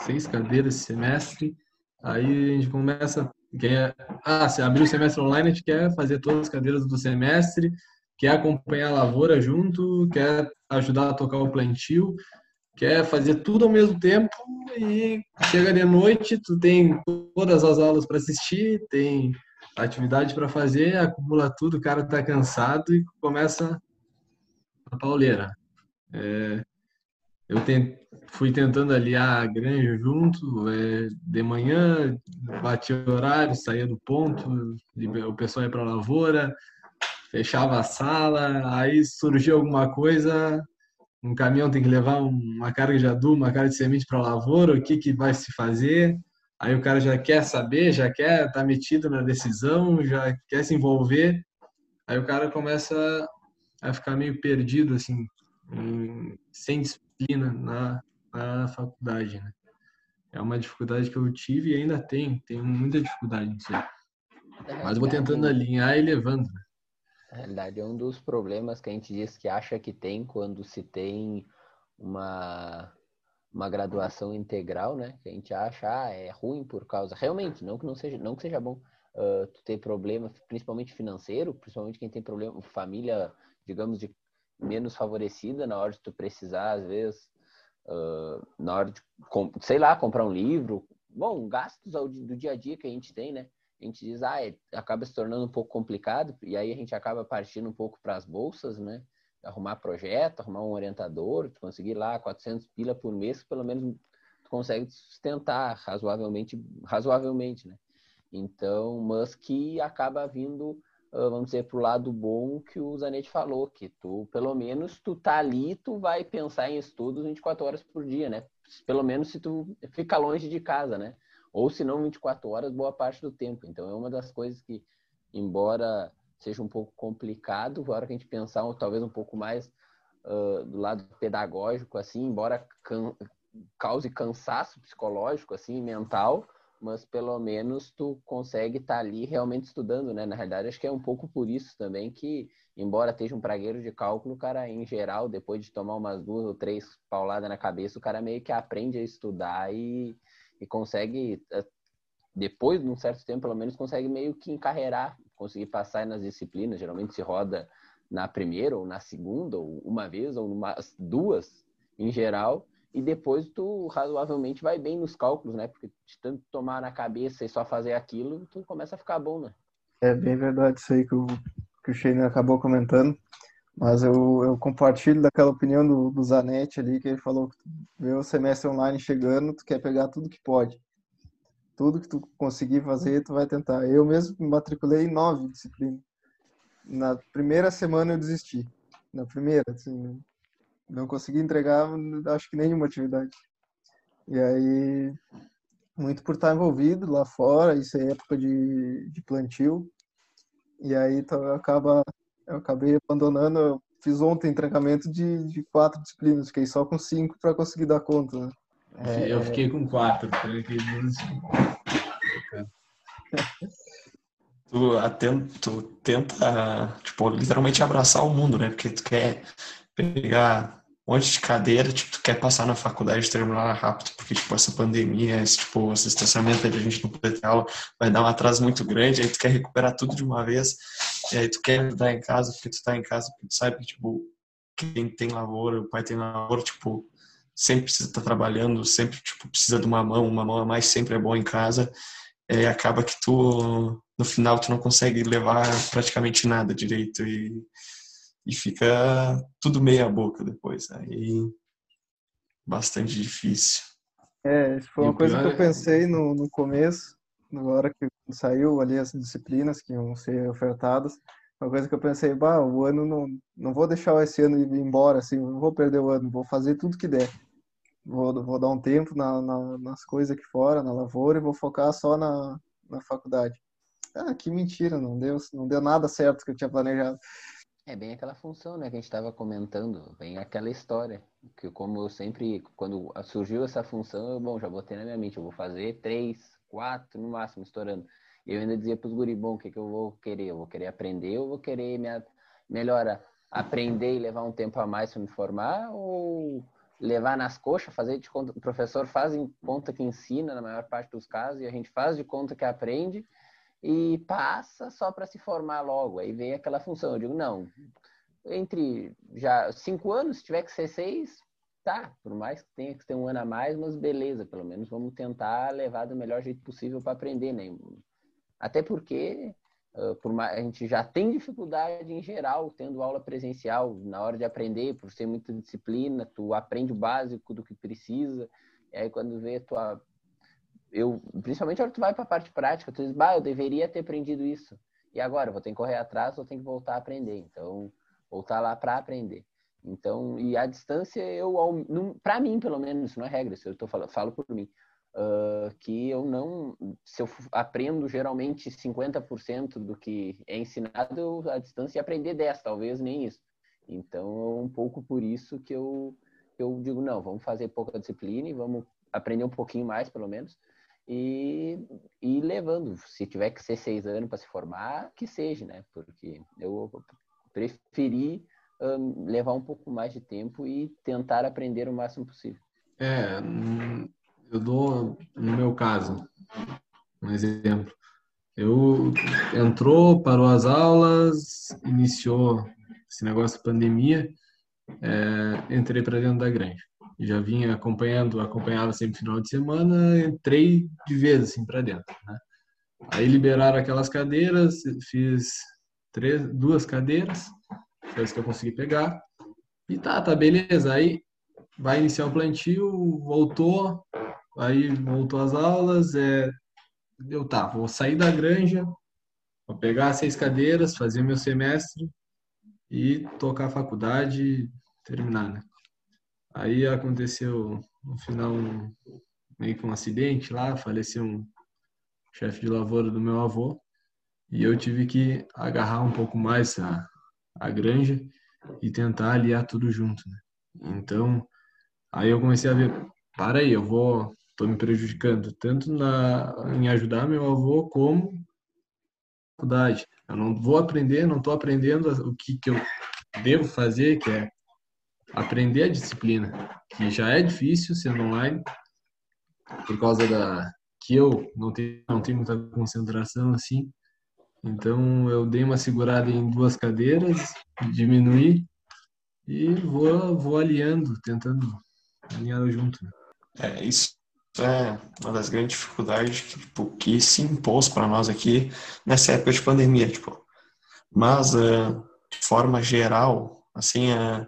[SPEAKER 5] seis cadeiras esse semestre, aí a gente começa, quer, ah, se abrir o semestre online, a gente quer fazer todas as cadeiras do semestre, quer acompanhar a lavoura junto, quer ajudar a tocar o plantio, quer fazer tudo ao mesmo tempo e chega de noite, tu tem todas as aulas para assistir, tem atividade para fazer, acumula tudo, o cara está cansado e começa a pauleira. É, eu fui tentando aliar a granja junto, é, de manhã batia horário, saía do ponto, o pessoal ia para a lavoura, fechava a sala, aí surgiu alguma coisa, um caminhão tem que levar uma carga de adubo, uma carga de semente para a lavoura, o que, que vai se fazer, Aí o cara já quer saber, já quer estar tá metido na decisão, já quer se envolver. Aí o cara começa a ficar meio perdido, assim, sem disciplina na, na faculdade, né? É uma dificuldade que eu tive e ainda tenho, tenho muita dificuldade nisso aí. Mas eu vou tentando alinhar e levando. Né?
[SPEAKER 4] Na realidade, é um dos problemas que a gente diz que acha que tem quando se tem uma uma graduação integral, né? Que a gente acha, ah, é ruim por causa. Realmente, não que não seja, não que seja bom uh, ter problema, principalmente financeiro, principalmente quem tem problema, família, digamos, de menos favorecida, na hora de tu precisar, às vezes, uh, na hora de, sei lá, comprar um livro. Bom, gastos do dia a dia que a gente tem, né? A gente diz, ah, é, acaba se tornando um pouco complicado, e aí a gente acaba partindo um pouco para as bolsas, né? arrumar projeto, arrumar um orientador, conseguir lá 400 pila por mês, pelo menos tu consegue sustentar razoavelmente, razoavelmente, né? Então, mas que acaba vindo, vamos dizer, pro lado bom que o Zanetti falou, que tu, pelo menos, tu tá ali, tu vai pensar em estudos 24 horas por dia, né? Pelo menos se tu fica longe de casa, né? Ou se não 24 horas, boa parte do tempo. Então, é uma das coisas que, embora seja um pouco complicado, a hora que a gente pensar talvez um pouco mais uh, do lado pedagógico, assim, embora can cause cansaço psicológico, assim, mental, mas pelo menos tu consegue estar tá ali realmente estudando, né? Na realidade, acho que é um pouco por isso também que, embora esteja um pragueiro de cálculo, o cara, em geral, depois de tomar umas duas ou três pauladas na cabeça, o cara meio que aprende a estudar e, e consegue, depois de um certo tempo, pelo menos, consegue meio que encarreirar conseguir passar nas disciplinas, geralmente se roda na primeira ou na segunda, ou uma vez, ou umas duas, em geral, e depois tu razoavelmente vai bem nos cálculos, né? Porque de tanto tomar na cabeça e só fazer aquilo, tu começa a ficar bom, né?
[SPEAKER 3] É bem verdade isso aí que o, que o Shane acabou comentando, mas eu, eu compartilho daquela opinião do, do Zanetti ali, que ele falou que vê o semestre online chegando, tu quer pegar tudo que pode tudo que tu conseguir fazer, tu vai tentar. Eu mesmo me matriculei em nove disciplinas. Na primeira semana eu desisti. Na primeira, assim, não consegui entregar, acho que nenhuma atividade. E aí, muito por estar envolvido lá fora, isso é época de, de plantio. E aí tu acaba, eu acabei abandonando. Eu fiz ontem trancamento de, de quatro disciplinas, fiquei só com cinco para conseguir dar conta. Né?
[SPEAKER 5] É... Eu fiquei com quatro. [LAUGHS]
[SPEAKER 2] tu, atento, tu tenta, tipo, literalmente abraçar o mundo, né? Porque tu quer pegar um monte de cadeira, tipo, tu quer passar na faculdade e terminar rápido, porque, tipo, essa pandemia, esse, tipo, esse estacionamento de a gente não poder ter aula, vai dar um atraso muito grande, aí tu quer recuperar tudo de uma vez, e aí tu quer estar em casa, porque tu tá em casa, porque tu sabe que, tipo, quem tem lavoura, o pai tem lavoura, tipo, sempre precisa estar trabalhando, sempre tipo, precisa de uma mão, uma mão a mais sempre é bom em casa, é, acaba que tu, no final, tu não consegue levar praticamente nada direito e e fica tudo meia boca depois. Aí bastante difícil.
[SPEAKER 3] É, foi uma coisa que eu é pensei no, no começo, na hora que saiu ali as disciplinas que iam ser ofertadas. Uma coisa que eu pensei, bah, o ano não, não vou deixar esse ano ir embora, assim, não vou perder o ano, vou fazer tudo que der. Vou, vou dar um tempo na, na, nas coisas aqui fora, na lavoura, e vou focar só na, na faculdade. Ah, que mentira, não deu, não deu nada certo que eu tinha planejado.
[SPEAKER 4] É bem aquela função, né, que a gente estava comentando, bem aquela história, que como eu sempre, quando surgiu essa função, eu, bom, já botei na minha mente, eu vou fazer três, quatro, no máximo, estourando. E eu ainda dizia para os guri, bom, o que, que eu vou querer? Eu vou querer aprender ou vou querer me, melhor aprender e levar um tempo a mais para me formar ou levar nas coxas, fazer de conta, o professor faz em conta que ensina na maior parte dos casos e a gente faz de conta que aprende e passa só para se formar logo. Aí vem aquela função. Eu digo, não, entre já cinco anos, se tiver que ser seis, tá, por mais que tenha que ter um ano a mais, mas beleza, pelo menos vamos tentar levar do melhor jeito possível para aprender, né? Até porque uh, por mais, a gente já tem dificuldade em geral tendo aula presencial na hora de aprender, por ser muita disciplina, tu aprende o básico do que precisa, e aí quando vê tua eu, principalmente quando tu vai para a parte prática, tu diz, bah, eu deveria ter aprendido isso. E agora, vou ter que correr atrás ou tenho que voltar a aprender. Então, voltar lá para aprender. Então, e a distância, eu, para mim, pelo menos, isso não é regra, se eu tô falando, falo por mim, uh, que eu não, se eu aprendo geralmente 50% do que é ensinado, eu, a distância ia aprender 10, talvez nem isso. Então, é um pouco por isso que eu, eu digo, não, vamos fazer pouca disciplina e vamos aprender um pouquinho mais, pelo menos, e, e levando. Se tiver que ser seis anos para se formar, que seja, né? Porque eu preferi um, levar um pouco mais de tempo e tentar aprender o máximo possível.
[SPEAKER 5] É, eu dou, no meu caso, um exemplo. Eu entrou, parou as aulas, iniciou esse negócio de pandemia, é, entrei para dentro da granja já vinha acompanhando, acompanhava sempre final de semana, entrei de vez assim para dentro. Né? Aí liberaram aquelas cadeiras, fiz três, duas cadeiras, foi as que eu consegui pegar. E tá, tá, beleza. Aí vai iniciar o plantio, voltou, aí voltou as aulas, é, eu tá, vou sair da granja, vou pegar seis cadeiras, fazer meu semestre e tocar a faculdade, terminar, né? Aí aconteceu no final meio que um acidente lá, faleceu um chefe de lavoura do meu avô e eu tive que agarrar um pouco mais a, a granja e tentar aliar tudo junto, né? Então, aí eu comecei a ver, para aí, eu vou, tô me prejudicando tanto na, em ajudar meu avô como faculdade. Eu não vou aprender, não estou aprendendo o que, que eu devo fazer, que é aprender a disciplina, que já é difícil sendo online, por causa da que eu não tenho, não tenho muita concentração assim. Então eu dei uma segurada em duas cadeiras, diminuí e vou, vou aliando, tentando alinhar junto.
[SPEAKER 2] É, isso é uma das grandes dificuldades que, tipo, que se impôs para nós aqui nessa época de pandemia, tipo. Mas, uh, de forma geral, assim, uh,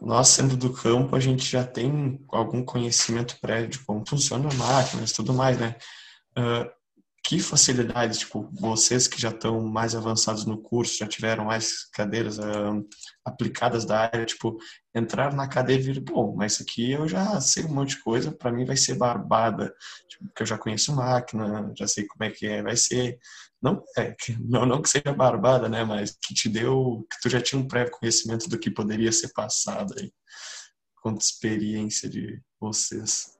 [SPEAKER 2] nós, sendo do campo, a gente já tem algum conhecimento prévio de como funciona a máquina e tudo mais, né? Que facilidades, tipo, vocês que já estão mais avançados no curso, já tiveram mais cadeiras uh, aplicadas da área, tipo, entrar na cadeira e vir, bom, mas isso aqui eu já sei um monte de coisa, para mim vai ser barbada, tipo, porque eu já conheço máquina, já sei como é que é, vai ser, não, é, não, não que seja barbada, né, mas que te deu, que tu já tinha um prévio conhecimento do que poderia ser passado aí, quanto experiência de vocês.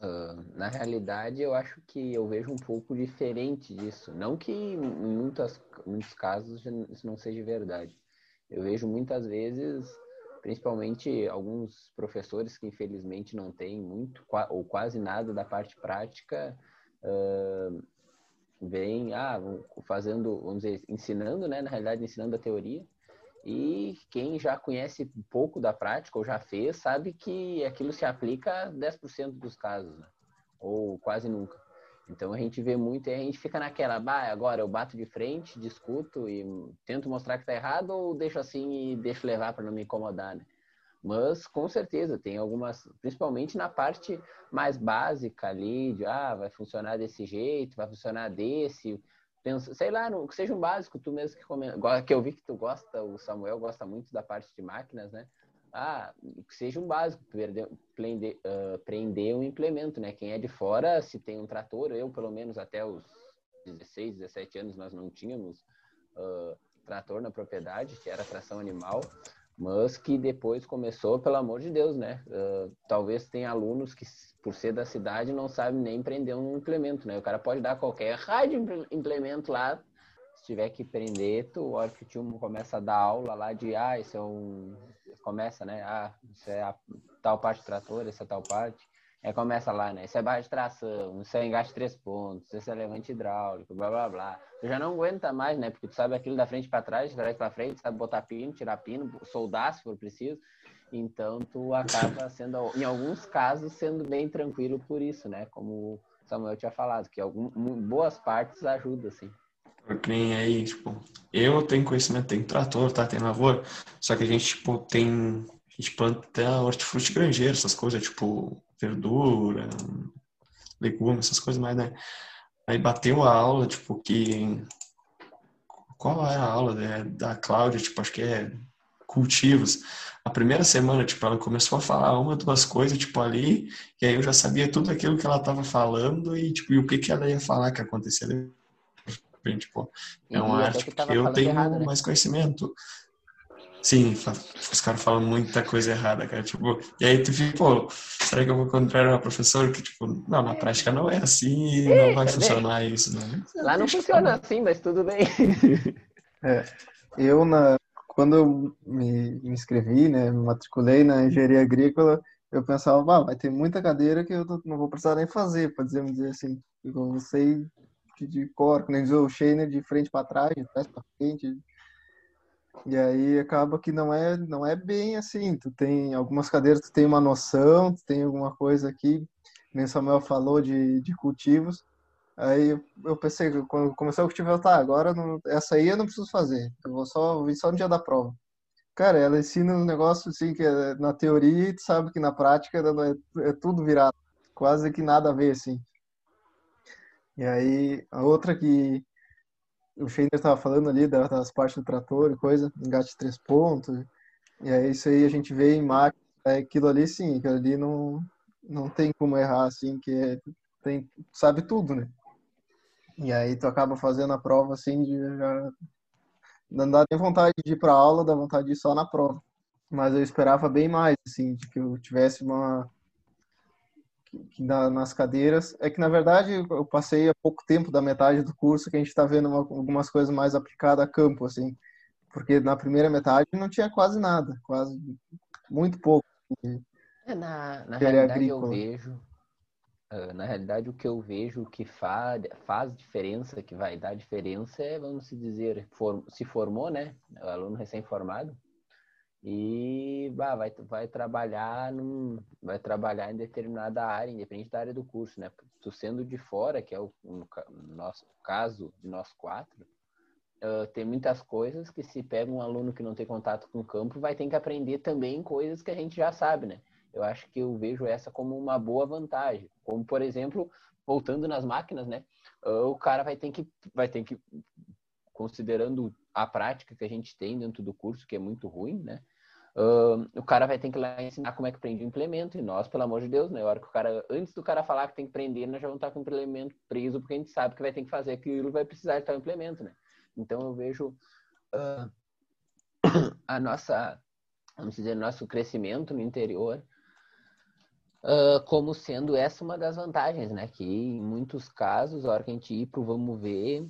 [SPEAKER 4] Uh, na realidade, eu acho que eu vejo um pouco diferente disso. Não que em muitas, muitos casos isso não seja verdade. Eu vejo muitas vezes, principalmente alguns professores que infelizmente não têm muito ou quase nada da parte prática, uh, vem ah, fazendo, vamos dizer, ensinando, né? Na realidade, ensinando a teoria e quem já conhece um pouco da prática ou já fez, sabe que aquilo se aplica a 10% dos casos, né? ou quase nunca. Então a gente vê muito e a gente fica naquela, bah, agora eu bato de frente, discuto e tento mostrar que tá errado ou deixo assim e deixo levar para não me incomodar, né? Mas com certeza tem algumas, principalmente na parte mais básica ali, de ah, vai funcionar desse jeito, vai funcionar desse, pensa, sei lá, não, que seja um básico, tu mesmo que comenta, que eu vi que tu gosta, o Samuel gosta muito da parte de máquinas, né? Ah, que seja um básico, perder, prender, uh, prender um implemento, né? Quem é de fora, se tem um trator, eu pelo menos até os 16, 17 anos nós não tínhamos uh, trator na propriedade, que era tração animal, mas que depois começou, pelo amor de Deus, né? Uh, talvez tenha alunos que, por ser da cidade, não sabem nem prender um implemento, né? O cara pode dar qualquer rádio implemento lá, se tiver que prender, tu, a hora que o tio começa a dar aula lá de, ah, isso é um... Começa, né? Ah, isso é a tal parte do trator, essa é tal parte. Aí começa lá, né? Isso é barra de tração, isso é engaste três pontos, isso é levante hidráulico, blá blá blá. Tu já não aguenta mais, né? Porque tu sabe aquilo da frente para trás, de trás para frente, sabe botar pino, tirar pino, soldar se for preciso. Então tu acaba sendo, em alguns casos, sendo bem tranquilo por isso, né? Como o Samuel tinha falado, que algumas boas partes ajudam, assim.
[SPEAKER 2] Porque nem aí, tipo, eu tenho conhecimento, tem trator, tá? Tem lavoura, só que a gente, tipo, tem. A gente planta hortifruti granjeiro, essas coisas, tipo, verdura, legumes, essas coisas mais, né? Aí bateu a aula, tipo, que. Qual é a aula da, da Cláudia? Tipo, acho que é cultivos. A primeira semana, tipo, ela começou a falar uma, duas coisas, tipo, ali, e aí eu já sabia tudo aquilo que ela estava falando e, tipo, e o que que ela ia falar que acontecia. Tipo, é uma arte que, que eu tenho errado, né? mais conhecimento. Sim, os caras falam muita coisa errada, cara. Tipo, e aí tu fica, pô, será que eu vou encontrar uma professora que, tipo, não, na prática não é assim e não vai funcionar isso, né?
[SPEAKER 4] Lá não funciona assim, mas tudo bem. [LAUGHS]
[SPEAKER 3] É, eu, na, quando eu me, me inscrevi, né, me matriculei na engenharia agrícola, eu pensava, ah, vai ter muita cadeira que eu não vou precisar nem fazer, para dizer, dizer assim, eu sei de, cor, nem dizer o Scheiner de frente para trás, de trás para frente, e aí acaba que não é, não é bem assim. Tu tem algumas cadeiras, tu tem uma noção, tu tem alguma coisa aqui. Nem Samuel falou de, de cultivos. Aí eu pensei, quando começou o cultivo, eu, tá, agora não, essa aí eu não preciso fazer. Eu vou só vir só no dia da prova. Cara, ela ensina um negócio assim que é na teoria, tu sabe que na prática é, é tudo virado. Quase que nada a ver, assim. E aí, a outra que o Scheiner estava falando ali das partes do trator e coisa, engate três pontos. E é isso aí a gente vê em máquina, é aquilo ali sim, aquilo ali não, não tem como errar, assim, que é, tem, sabe tudo, né? E aí tu acaba fazendo a prova assim, de já não dá nem vontade de ir para aula, dá vontade de ir só na prova. Mas eu esperava bem mais, assim, de que eu tivesse uma que na, nas cadeiras. É que, na verdade, eu passei há pouco tempo da metade do curso que a gente está vendo uma, algumas coisas mais aplicadas a campo, assim. Porque na primeira metade não tinha quase nada, quase muito pouco.
[SPEAKER 4] É, na, na realidade, agrícola. eu vejo. Uh, na realidade, o que eu vejo que faz, faz diferença, que vai dar diferença, é, vamos dizer, for, se formou, né? O aluno recém-formado, e bah, vai, vai trabalhar num, vai trabalhar em determinada área, independente da área do curso, né? Tu sendo de fora, que é o no, nosso caso de nós quatro, uh, tem muitas coisas que se pega um aluno que não tem contato com o campo, vai ter que aprender também coisas que a gente já sabe, né? Eu acho que eu vejo essa como uma boa vantagem, como por exemplo, voltando nas máquinas, né? Uh, o cara vai ter que vai ter que considerando a prática que a gente tem dentro do curso, que é muito ruim, né? Uh, o cara vai ter que lá ensinar como é que prende o implemento, e nós, pelo amor de Deus, né? A hora que o cara, antes do cara falar que tem que prender, nós já vamos estar com o implemento preso, porque a gente sabe que vai ter que fazer aquilo, vai precisar de tal implemento, né? Então eu vejo uh, [COUGHS] a nossa, vamos dizer, nosso crescimento no interior uh, como sendo essa uma das vantagens, né? Que em muitos casos, a hora que a gente ir pro vamos ver,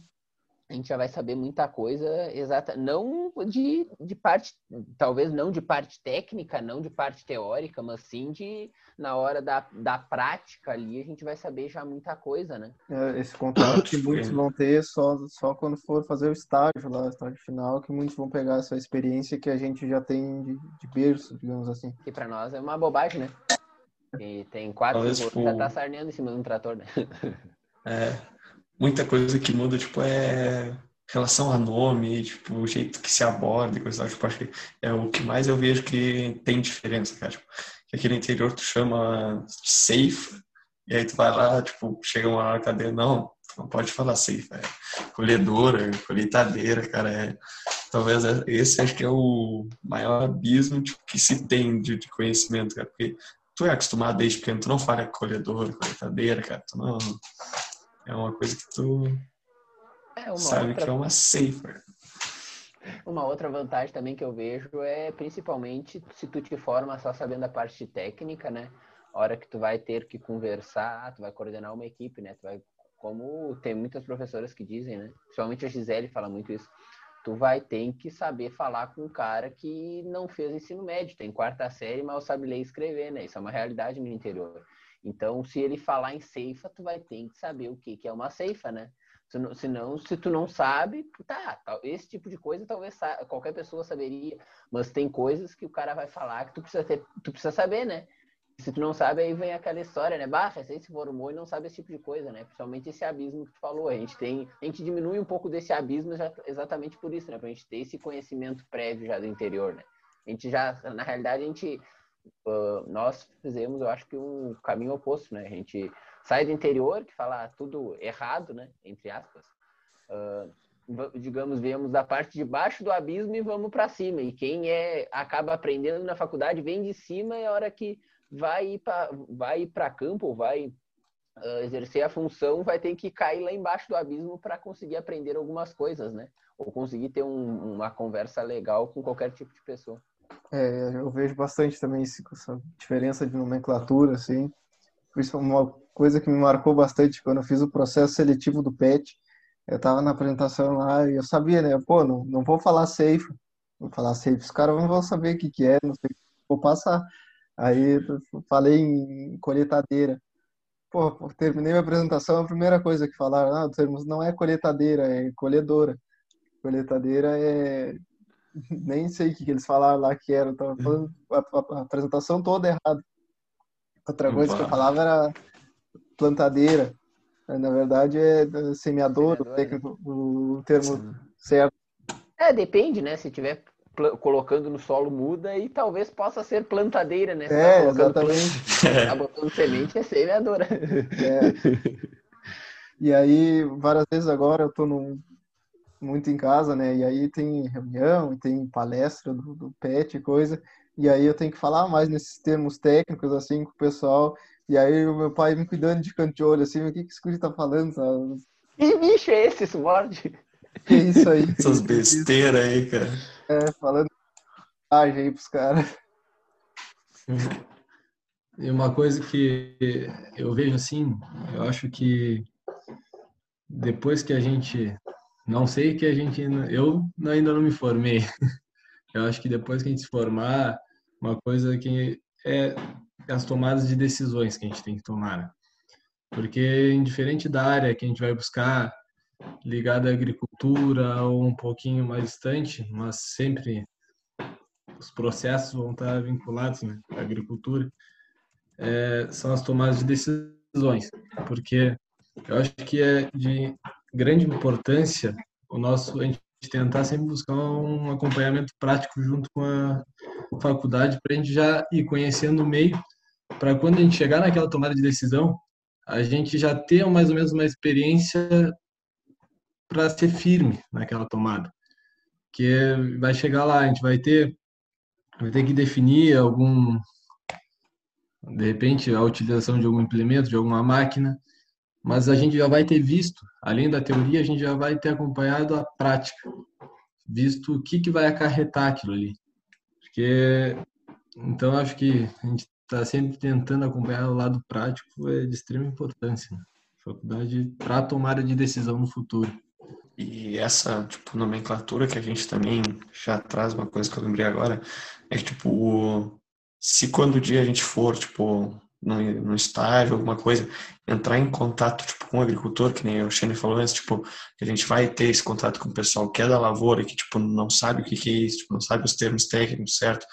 [SPEAKER 4] a gente já vai saber muita coisa exata, não de, de parte, talvez não de parte técnica, não de parte teórica, mas sim de na hora da, da prática ali a gente vai saber já muita coisa, né?
[SPEAKER 3] É, esse contato que [COUGHS] muitos vão ter só, só quando for fazer o estágio lá, o estágio final, que muitos vão pegar essa experiência que a gente já tem de, de berço, digamos assim.
[SPEAKER 4] Que para nós é uma bobagem, né? E tem quatro que já tá sarneando em cima de um trator, né?
[SPEAKER 2] É, muita coisa que muda, tipo, é relação a nome, tipo, o jeito que se aborda e coisa tipo, acho que é o que mais eu vejo que tem diferença, cara. Tipo, interior tu chama safe, e aí tu vai lá, tipo, chega uma hora, cadê? Não, não pode falar safe, é colhedora, colheitadeira, cara, é, talvez é, esse acho que é o maior abismo tipo, que se tem de, de conhecimento, cara, porque tu é acostumado desde pequeno, tu não fala colhedora, colheitadeira, cara, tu não, é uma coisa que tu é, sabe outra... que é uma safer.
[SPEAKER 4] Uma outra vantagem também que eu vejo é principalmente se tu te forma só sabendo a parte técnica, né? A hora que tu vai ter que conversar, tu vai coordenar uma equipe, né? Tu vai, como tem muitas professoras que dizem, né? Principalmente a Gisele fala muito isso. Tu vai ter que saber falar com um cara que não fez ensino médio, tem quarta série, mas sabe ler e escrever, né? Isso é uma realidade no interior. Então, se ele falar em ceifa, tu vai ter que saber o que, que é uma ceifa, né? Senão, se tu não sabe, tá, esse tipo de coisa talvez qualquer pessoa saberia, mas tem coisas que o cara vai falar que tu precisa ter, tu precisa saber, né? Se tu não sabe, aí vem aquela história, né? Bah, recém se formou e não sabe esse tipo de coisa, né? Principalmente esse abismo que tu falou. A gente tem, a gente diminui um pouco desse abismo já, exatamente por isso, né? Pra gente ter esse conhecimento prévio já do interior, né? A gente já, na realidade, a gente, uh, nós fizemos, eu acho que um caminho oposto, né? A gente sai do interior, que fala tudo errado, né? Entre aspas. Uh, digamos, viemos da parte de baixo do abismo e vamos para cima. E quem é acaba aprendendo na faculdade vem de cima e a hora que vai para vai para campo vai uh, exercer a função vai ter que cair lá embaixo do abismo para conseguir aprender algumas coisas, né? Ou conseguir ter um, uma conversa legal com qualquer tipo de pessoa.
[SPEAKER 3] É, eu vejo bastante também essa diferença de nomenclatura, assim. Uma coisa que me marcou bastante quando eu fiz o processo seletivo do PET. Eu tava na apresentação lá e eu sabia, né? Pô, não, não vou falar safe. Vou falar safe, os caras não vão saber o que, que é, não sei, vou passar. Aí falei em colheitadeira. Pô, terminei minha apresentação, a primeira coisa que falaram, ah, termos não é colheitadeira, é colhedora. Colheitadeira é. [LAUGHS] Nem sei o que, que eles falaram lá que era, tava falando a, a, a apresentação toda errada. Outra coisa que eu falava era plantadeira. Na verdade é semeador, semeador o, o termo Sim. certo.
[SPEAKER 4] É, depende, né? Se tiver colocando no solo muda e talvez possa ser plantadeira, né?
[SPEAKER 3] é, tá exatamente. [LAUGHS]
[SPEAKER 4] Tá botando semente é semeadora.
[SPEAKER 3] É. [LAUGHS] E aí, várias vezes agora eu tô num, muito em casa, né? E aí tem reunião, tem palestra do, do PET e coisa. E aí eu tenho que falar mais nesses termos técnicos, assim, com o pessoal. E aí o meu pai me cuidando de canto de olho, assim, o que, que esse guri tá falando, sabe?
[SPEAKER 4] Que bicho é esse, Sword?
[SPEAKER 3] Que isso aí? [LAUGHS]
[SPEAKER 2] Essas besteiras aí, cara.
[SPEAKER 3] É, falando aí pros caras. [LAUGHS]
[SPEAKER 5] E uma coisa que eu vejo assim, eu acho que depois que a gente, não sei que a gente, eu ainda não me formei. [LAUGHS] Eu acho que depois que a gente se formar, uma coisa que é as tomadas de decisões que a gente tem que tomar. Né? Porque, indiferente da área que a gente vai buscar, ligada à agricultura ou um pouquinho mais distante, mas sempre os processos vão estar vinculados né, à agricultura, é, são as tomadas de decisões. Porque eu acho que é de grande importância o nosso, a gente tentar sempre buscar um acompanhamento prático junto com a faculdade para a gente já ir conhecendo o meio, para quando a gente chegar naquela tomada de decisão, a gente já ter mais ou menos uma experiência para ser firme naquela tomada. Que vai chegar lá, a gente vai ter vai ter que definir algum de repente a utilização de algum implemento, de alguma máquina, mas a gente já vai ter visto, além da teoria, a gente já vai ter acompanhado a prática, visto o que, que vai acarretar aquilo ali. Porque, então, acho que a gente está sempre tentando acompanhar o lado prático, é de extrema importância. Né? Faculdade para tomada de decisão no futuro.
[SPEAKER 2] E essa, tipo, nomenclatura que a gente também já traz, uma coisa que eu lembrei agora, é que, tipo, se quando o dia a gente for, tipo, no estágio, alguma coisa, entrar em contato tipo, com o agricultor, que nem o Shane falou antes, tipo, que a gente vai ter esse contato com o pessoal que é da lavoura, que tipo, não sabe o que, que é isso, tipo, não sabe os termos técnicos, certo?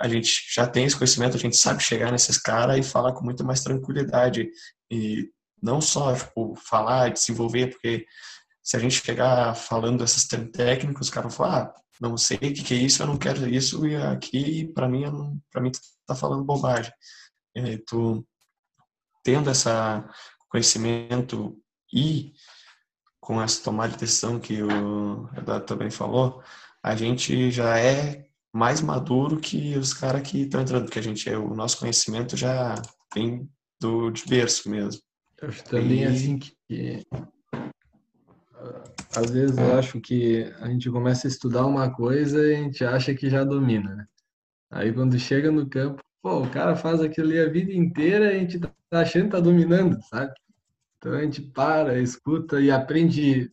[SPEAKER 2] A gente já tem esse conhecimento, a gente sabe chegar nesses caras e falar com muita mais tranquilidade e não só tipo, falar, desenvolver, porque se a gente chegar falando esses termos técnicos, os caras vão falar, ah, não sei o que, que é isso, eu não quero isso, e aqui, para mim, para mim, tá falando bobagem. É, tu tendo esse conhecimento e com essa tomada de decisão que o Eduardo também falou, a gente já é mais maduro que os caras que estão entrando, porque a gente é, o nosso conhecimento já vem do de berço mesmo.
[SPEAKER 5] Eu acho também e... assim que às vezes eu acho que a gente começa a estudar uma coisa e a gente acha que já domina, né? Aí quando chega no campo, pô, o cara faz aquilo ali a vida inteira e a gente tá achando que tá dominando, sabe? Então a gente para, escuta e aprende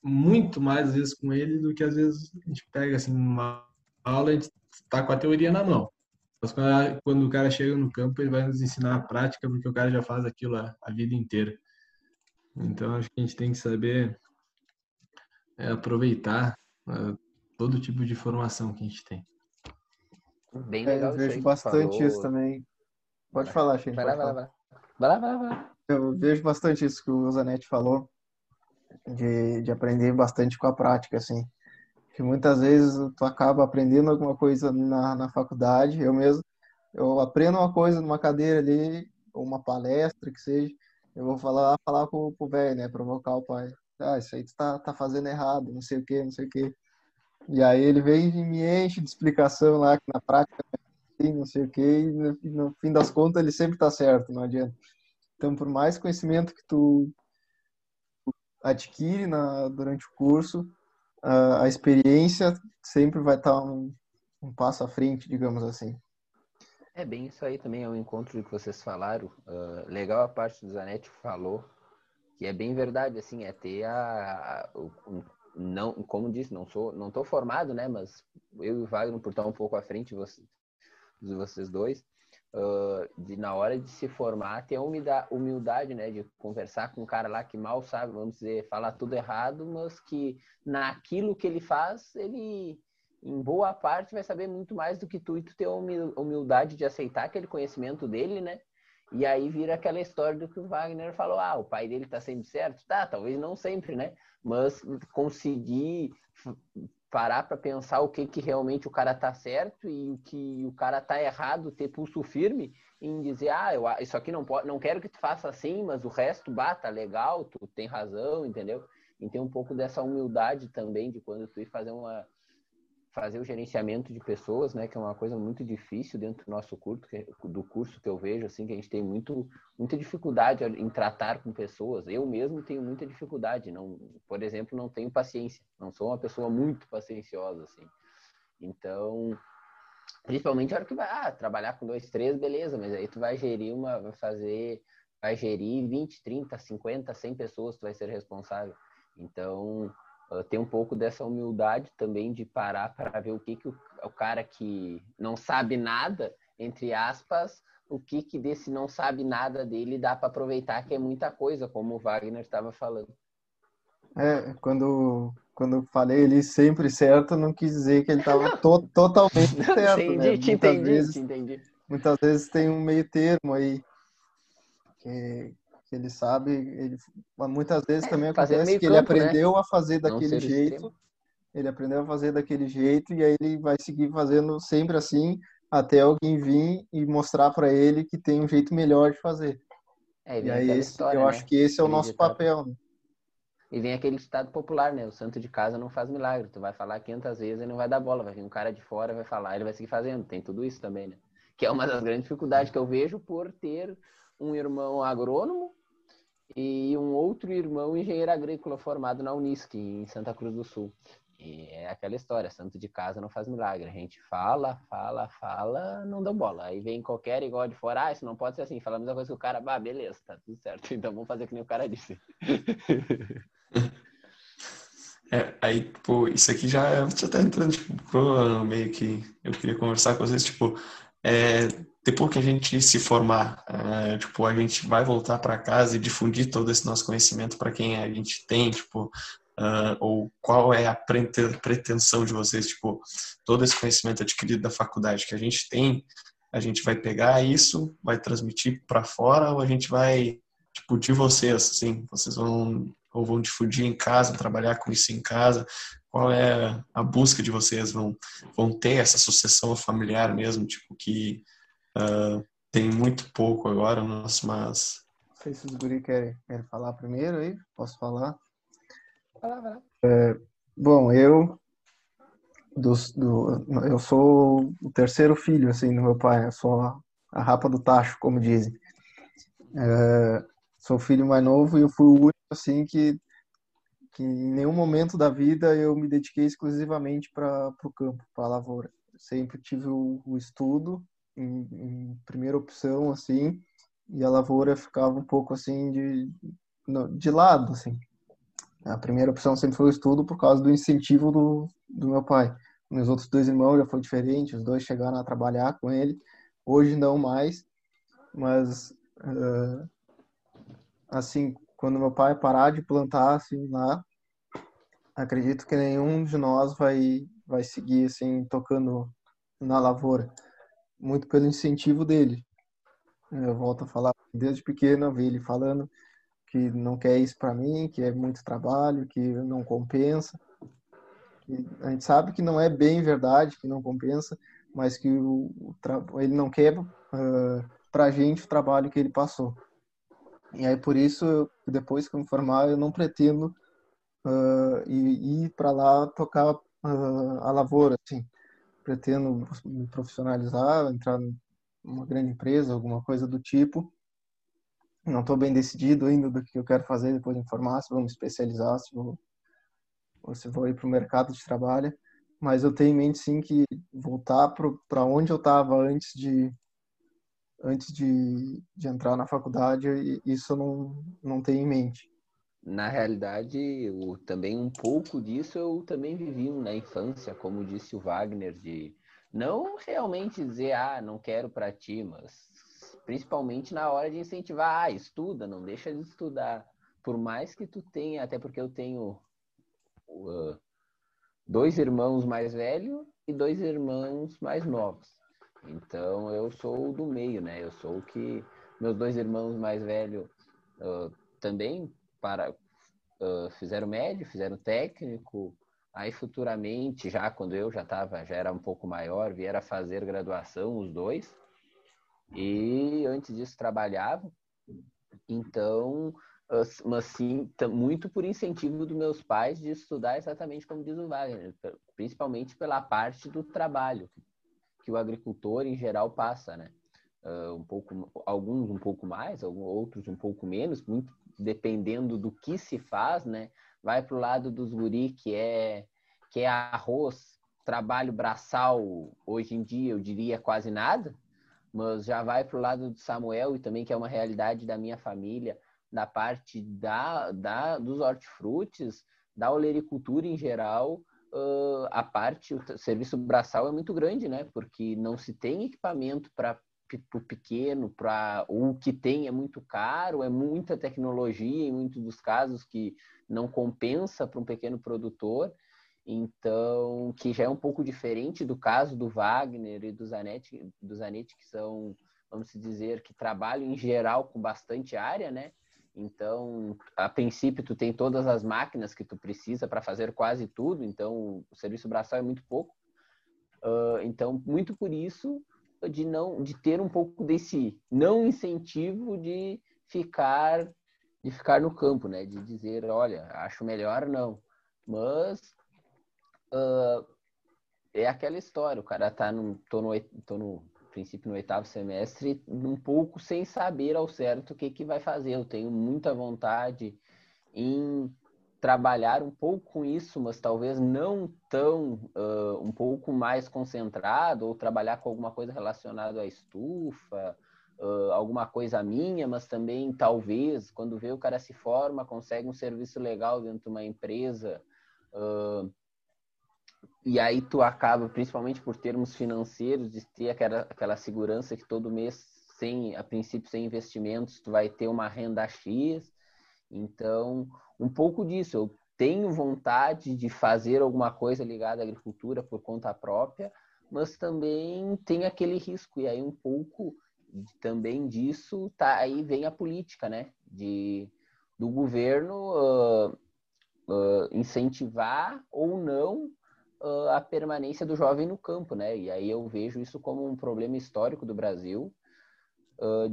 [SPEAKER 5] muito mais às vezes com ele do que às vezes a gente pega assim uma aula a gente tá com a teoria na mão. Mas quando o cara chega no campo, ele vai nos ensinar a prática, porque o cara já faz aquilo a, a vida inteira. Então acho que a gente tem que saber é, aproveitar é, todo tipo de formação que a gente tem.
[SPEAKER 3] Bem legal. É, eu vejo bastante isso também. Pode falar, Chico.
[SPEAKER 4] Vai lá, vai lá, vai lá. Vai lá, vai lá.
[SPEAKER 3] Eu vejo bastante isso que o Zanetti falou, de, de aprender bastante com a prática, assim. Que muitas vezes tu acaba aprendendo alguma coisa na, na faculdade, eu mesmo, eu aprendo uma coisa numa cadeira ali, ou uma palestra, que seja, eu vou falar, falar pro, pro velho, né, provocar o pai ah, isso aí tu tá, tá fazendo errado, não sei o que, não sei o que. E aí ele vem e me enche de explicação lá, que na prática não sei o que, e no, fim das contas ele sempre tá certo, não adianta. Então, por mais conhecimento que tu adquire na, durante o curso, a, a experiência sempre vai estar tá um, um passo à frente, digamos assim.
[SPEAKER 4] É bem isso aí também, é um encontro que vocês falaram. Uh, legal a parte do Zanetti falou que é bem verdade, assim, é ter a, a um, não, como disse, não sou, não tô formado, né, mas eu e o Wagner por estar um pouco à frente de vocês, dois, uh, de na hora de se formar ter a humildade, humildade, né, de conversar com um cara lá que mal sabe, vamos dizer, falar tudo errado, mas que naquilo que ele faz, ele em boa parte vai saber muito mais do que tu e tu ter a humildade de aceitar aquele conhecimento dele, né? E aí vira aquela história do que o Wagner falou: ah, o pai dele tá sempre certo. Tá, talvez não sempre, né? Mas conseguir parar para pensar o que, que realmente o cara tá certo e o que o cara tá errado, ter pulso firme em dizer, ah, eu, isso aqui não pode, não quero que tu faça assim, mas o resto bata legal, tu tem razão, entendeu? E tem um pouco dessa humildade também de quando tu ir fazer uma fazer o gerenciamento de pessoas, né, que é uma coisa muito difícil dentro do nosso curso, que, do curso que eu vejo, assim, que a gente tem muito, muita dificuldade em tratar com pessoas. Eu mesmo tenho muita dificuldade, não, por exemplo, não tenho paciência, não sou uma pessoa muito pacienciosa, assim. Então, principalmente a hora que vai ah, trabalhar com dois, três, beleza, mas aí tu vai gerir uma, vai fazer, vai gerir 20, 30, 50, 100 pessoas, tu vai ser responsável. Então, uh, ter um pouco dessa humildade também de parar para ver o que, que o, o, cara que não sabe nada, entre aspas, o que, que desse não sabe nada dele dá para aproveitar, que é muita coisa, como o Wagner estava falando.
[SPEAKER 3] É, quando, quando falei ele sempre certo, não quis dizer que ele estava [LAUGHS] to, totalmente certo.
[SPEAKER 4] entendi,
[SPEAKER 3] né?
[SPEAKER 4] te entendi, vezes, te entendi.
[SPEAKER 3] Muitas vezes tem um meio termo aí. Que ele sabe, ele muitas vezes é, também acontece que ele campo, né? aprendeu né? a fazer daquele jeito, extremo. ele aprendeu a fazer daquele jeito e aí ele vai seguir fazendo sempre assim até alguém vir e mostrar para ele que tem um jeito melhor de fazer. É, e aí esse, história, eu né? acho que esse é o nosso papel. Né?
[SPEAKER 4] E vem aquele estado popular, né? O santo de casa não faz milagre. Tu vai falar 500 vezes e não vai dar bola. Vai vir um cara de fora, vai falar, ele vai seguir fazendo. Tem tudo isso também, né? Que é uma das grandes dificuldades que eu vejo por ter um irmão agrônomo e um outro irmão engenheiro agrícola formado na Unisc, em Santa Cruz do Sul. E é aquela história, santo de casa não faz milagre. A gente fala, fala, fala, não dá bola. Aí vem qualquer igual de fora, ah, isso não pode ser assim. Fala a mesma coisa que o cara, bah, beleza, tá tudo certo. [LAUGHS] Então vamos fazer que nem o cara disse. [LAUGHS]
[SPEAKER 2] É, aí, tipo, isso aqui já, já tá entrando, tipo, pro meio que eu queria conversar com vocês, tipo, é, depois que a gente se formar, uh, tipo, a gente vai voltar para casa e difundir todo esse nosso conhecimento para quem a gente tem, tipo, uh, ou qual é a pretensão de vocês, tipo, todo esse conhecimento adquirido da faculdade que a gente tem, a gente vai pegar isso, vai transmitir para fora ou a gente vai tipo, de vocês, assim, vocês vão ou vão difundir em casa, trabalhar com isso em casa? Qual é a busca de vocês? Vão, vão ter essa sucessão familiar mesmo, tipo, que uh, tem muito pouco agora, mas...
[SPEAKER 3] Não sei se os guri querem, querem falar primeiro aí, posso falar?
[SPEAKER 4] Vai lá, vai lá.
[SPEAKER 3] É, bom, eu do, do, eu sou o terceiro filho assim do meu pai, eu sou a, a rapa do tacho, como dizem. É, sou o filho mais novo e eu fui o único assim que, que em nenhum momento da vida eu me dediquei exclusivamente para o campo, para a lavoura. Sempre tive o, o estudo em, em, primeira opção assim e a lavoura ficava um pouco assim de de lado assim. A primeira opção sempre foi o estudo por causa do incentivo do, do meu pai. Meus outros dois irmãos já foi diferente, os dois chegaram a trabalhar com ele. Hoje não mais, mas uh, assim, quando meu pai parar de plantar assim lá, acredito que nenhum de nós vai vai seguir assim tocando na lavoura, muito pelo incentivo dele. Eu volto a falar desde pequeno, eu vi ele falando que não quer isso para mim, que é muito trabalho, que não compensa. E a gente sabe que não é bem verdade, que não compensa, mas que o, ele não quer uh, para a gente o trabalho que ele passou. E aí por isso, depois que eu me formar, eu não pretendo uh, ir, ir para lá tocar uh, a lavoura, assim. Pretendo me profissionalizar, entrar numa grande empresa, alguma coisa do tipo. Não estou bem decidido ainda do que eu quero fazer depois de me formar, se vou me especializar, se vou, ou se vou ir para o mercado de trabalho. Mas eu tenho em mente sim que voltar para onde eu estava antes de antes de, de entrar na faculdade, isso eu não, não tenho em mente.
[SPEAKER 4] Na realidade, o, também um pouco disso eu também vivi na infância, como disse o Wagner, de não realmente dizer, ah, não quero para ti, mas principalmente na hora de incentivar, ah, estuda, não deixa de estudar. Por mais que tu tenha, até porque eu tenho uh, dois irmãos mais velhos e dois irmãos mais novos. Então eu sou do meio, né? Eu sou o que meus dois irmãos mais velhos uh, também para uh, fizeram médio, fizeram técnico. Aí futuramente, já quando eu já estava, já era um pouco maior, vieram fazer graduação os dois. E antes disso trabalhavam. Então, mas sim, muito por incentivo dos meus pais de estudar exatamente como diz o Wagner, principalmente pela parte do trabalho, que o agricultor em geral passa, né? Uh, um pouco, alguns um pouco mais, outros um pouco menos, muito dependendo do que se faz, né? Vai para o lado dos guri que é que é arroz, trabalho braçal, hoje em dia eu diria quase nada, mas já vai para o lado do Samuel e também que é uma realidade da minha família, da parte da, da dos hortifrutis, da olericultura em geral, uh, a parte, o serviço braçal é muito grande, né? Porque não se tem equipamento para o pequeno, para o que tem é muito caro, é muita tecnologia em muitos dos casos que não compensa para um pequeno produtor. Então, que já é um pouco diferente do caso do Wagner e do Zanetti, do Zanetti que são, vamos dizer, que trabalham em geral com bastante área, né? Então, a princípio, tu tem todas as máquinas que tu precisa para fazer quase tudo. Então, o serviço braçal é muito pouco. Uh, então, muito por isso de não, de ter um pouco desse não incentivo de ficar, de ficar no campo, né? De dizer, olha, acho melhor não. Mas uh, é aquela história. O cara tá no, tô no, tô no princípio no oitavo semestre, um pouco sem saber ao certo o que, que vai fazer. Eu tenho muita vontade em trabalhar um pouco com isso, mas talvez não tão, uh, um pouco mais concentrado, ou trabalhar com alguma coisa relacionada à estufa, uh, alguma coisa minha, mas também talvez, quando vê o cara se forma, consegue um serviço legal dentro de uma empresa, uh, e aí tu acaba, principalmente por termos financeiros, de ter aquela, aquela segurança que todo mês, sem, a princípio, sem investimentos, tu vai ter uma renda X. Então, um pouco disso. Eu tenho vontade de fazer alguma coisa ligada à agricultura por conta própria, mas também tem aquele risco. E aí, um pouco também disso, tá aí vem a política, né? de do governo uh, uh, incentivar ou não uh, a permanência do jovem no campo, né? E aí eu vejo isso como um problema histórico do Brasil,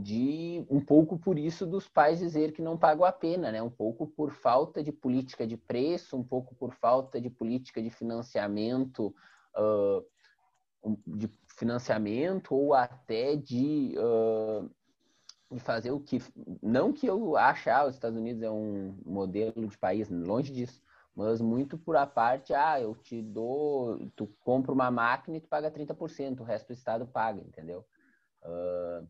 [SPEAKER 4] de um pouco por isso dos pais dizer que não pagam a pena, né? Um pouco por falta de política de preço, um pouco por falta de política de financiamento, de financiamento ou até de de fazer o que não que eu ache ah, os Estados Unidos é um modelo de país longe disso mas muito por a parte ah eu te dou tu compra uma máquina e tu paga 30% o resto do estado paga entendeu uh,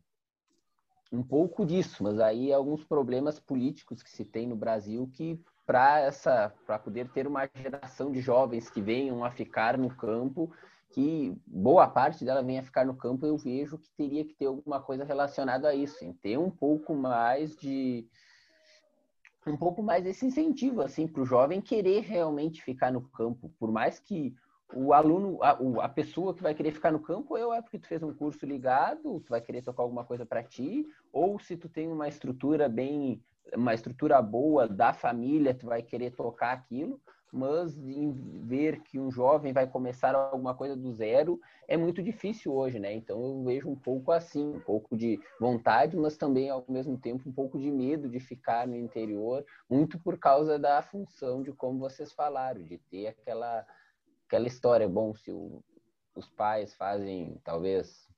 [SPEAKER 4] um pouco disso mas aí alguns problemas políticos que se tem no Brasil que para essa para poder ter uma geração de jovens que venham a ficar no campo que boa parte dela venha ficar no campo, eu vejo que teria que ter alguma coisa relacionada a isso, em ter um pouco mais de um pouco mais desse incentivo assim para o jovem querer realmente ficar no campo, por mais que o aluno, a, a pessoa que vai querer ficar no campo, ou é porque tu fez um curso ligado, tu vai querer tocar alguma coisa para ti, ou se tu tem uma estrutura bem, uma estrutura boa da família, tu vai querer tocar aquilo mas em ver que um jovem vai começar alguma coisa do zero é muito difícil hoje, né? Então eu vejo um pouco assim, um pouco de vontade, mas também ao mesmo tempo um pouco de medo de ficar no interior, muito por causa da função de como vocês falaram, de ter aquela aquela história, bom, se o, os pais fazem talvez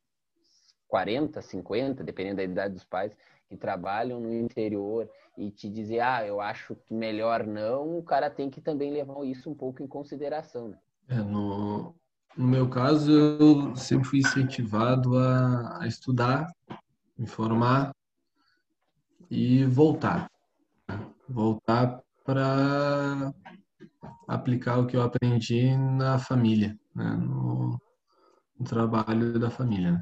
[SPEAKER 4] 40, 50, dependendo da idade dos pais, que trabalham no interior e te dizer, ah, eu acho que melhor não, o cara tem que também levar isso um pouco em consideração. Né?
[SPEAKER 5] É, no, no meu caso, eu sempre fui incentivado a, a estudar, me formar e voltar. Voltar para aplicar o que eu aprendi na família, né? no, no trabalho da família. Né?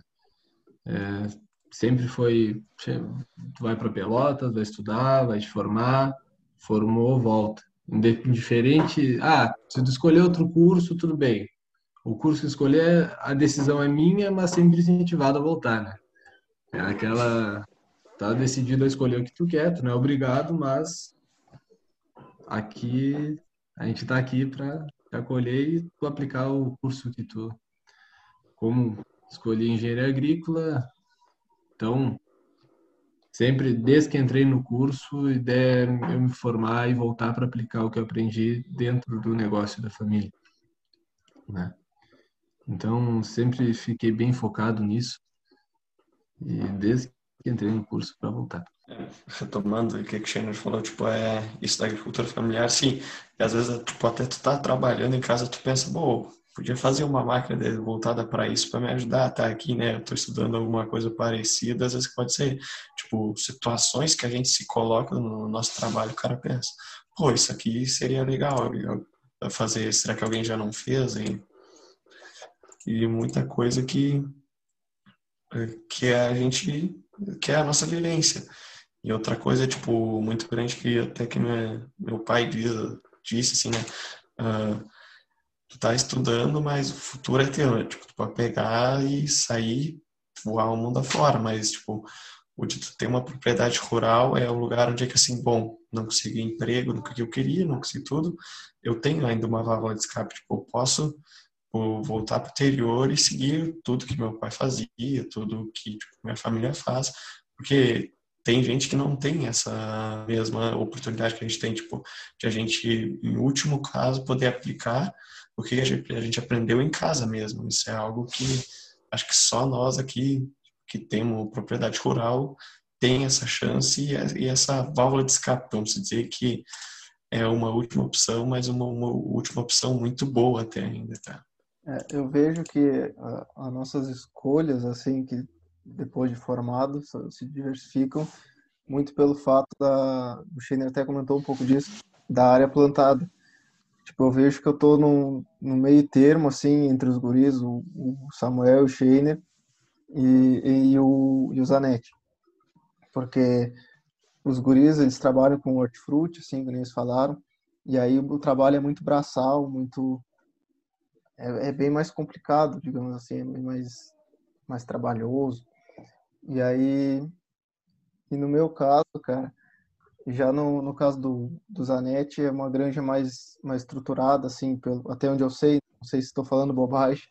[SPEAKER 5] É, sempre foi, tu vai para Pelotas, vai estudar, vai te formar, formou, volta. Indiferente, ah, se tu escolher outro curso, tudo bem. O curso que escolher, a decisão é minha, mas sempre incentivado a voltar, né? É aquela, tá decidido a escolher o que tu quer, tu não é obrigado, mas aqui, a gente tá aqui para acolher e tu aplicar o curso que tu, como escolhi engenharia agrícola, então, sempre, desde que entrei no curso, ideia é eu me formar e voltar para aplicar o que eu aprendi dentro do negócio da família. Né? Então, sempre fiquei bem focado nisso. E desde que entrei no curso para voltar.
[SPEAKER 2] Retomando o que o Xander falou, tipo, é isso da agricultura familiar, sim. E às vezes, tipo, até tu tá trabalhando em casa, tu pensa, bom, podia fazer uma máquina voltada para isso para me ajudar estar aqui, né? Eu estou estudando alguma coisa parecida, às vezes pode ser, tipo, situações que a gente se coloca no nosso trabalho, o cara pensa, pô, isso aqui seria legal fazer, será que alguém já não fez? E, e muita coisa que que a gente que é a nossa vivência. E outra coisa, tipo, muito grande que até que meu, meu pai diz, disse assim, né? Uh, tu tá estudando, mas o futuro é teu, né? Tipo, tu pode pegar e sair, voar o mundo afora, mas, tipo, o de tu ter uma propriedade rural é um lugar onde é que, assim, bom, não consegui emprego no que eu queria, não consegui tudo, eu tenho ainda uma válvula de escape, tipo, eu posso voltar para o interior e seguir tudo que meu pai fazia, tudo que tipo, minha família faz, porque tem gente que não tem essa mesma oportunidade que a gente tem, tipo, de a gente, em último caso, poder aplicar o que a gente, a gente aprendeu em casa mesmo. Isso é algo que acho que só nós aqui que temos propriedade rural tem essa chance e essa válvula de escape, vamos dizer que é uma última opção, mas uma, uma última opção muito boa até ainda, tá?
[SPEAKER 3] É, eu vejo que as nossas escolhas, assim, que depois de formados, se diversificam muito pelo fato da, o Scheiner até comentou um pouco disso, da área plantada. Tipo, eu vejo que eu tô no, no meio termo, assim, entre os guris, o, o Samuel, o Scheiner e, e, o, e o Zanetti. Porque os guris, eles trabalham com hortifruti, assim, como eles falaram, e aí o trabalho é muito braçal, muito... É, é bem mais complicado, digamos assim, é mais, mais trabalhoso. E aí, e no meu caso, cara, Já no, no caso do, do Zanetti, é uma granja mais, mais estruturada, assim, pelo, até onde eu sei, não sei se estou falando bobagem,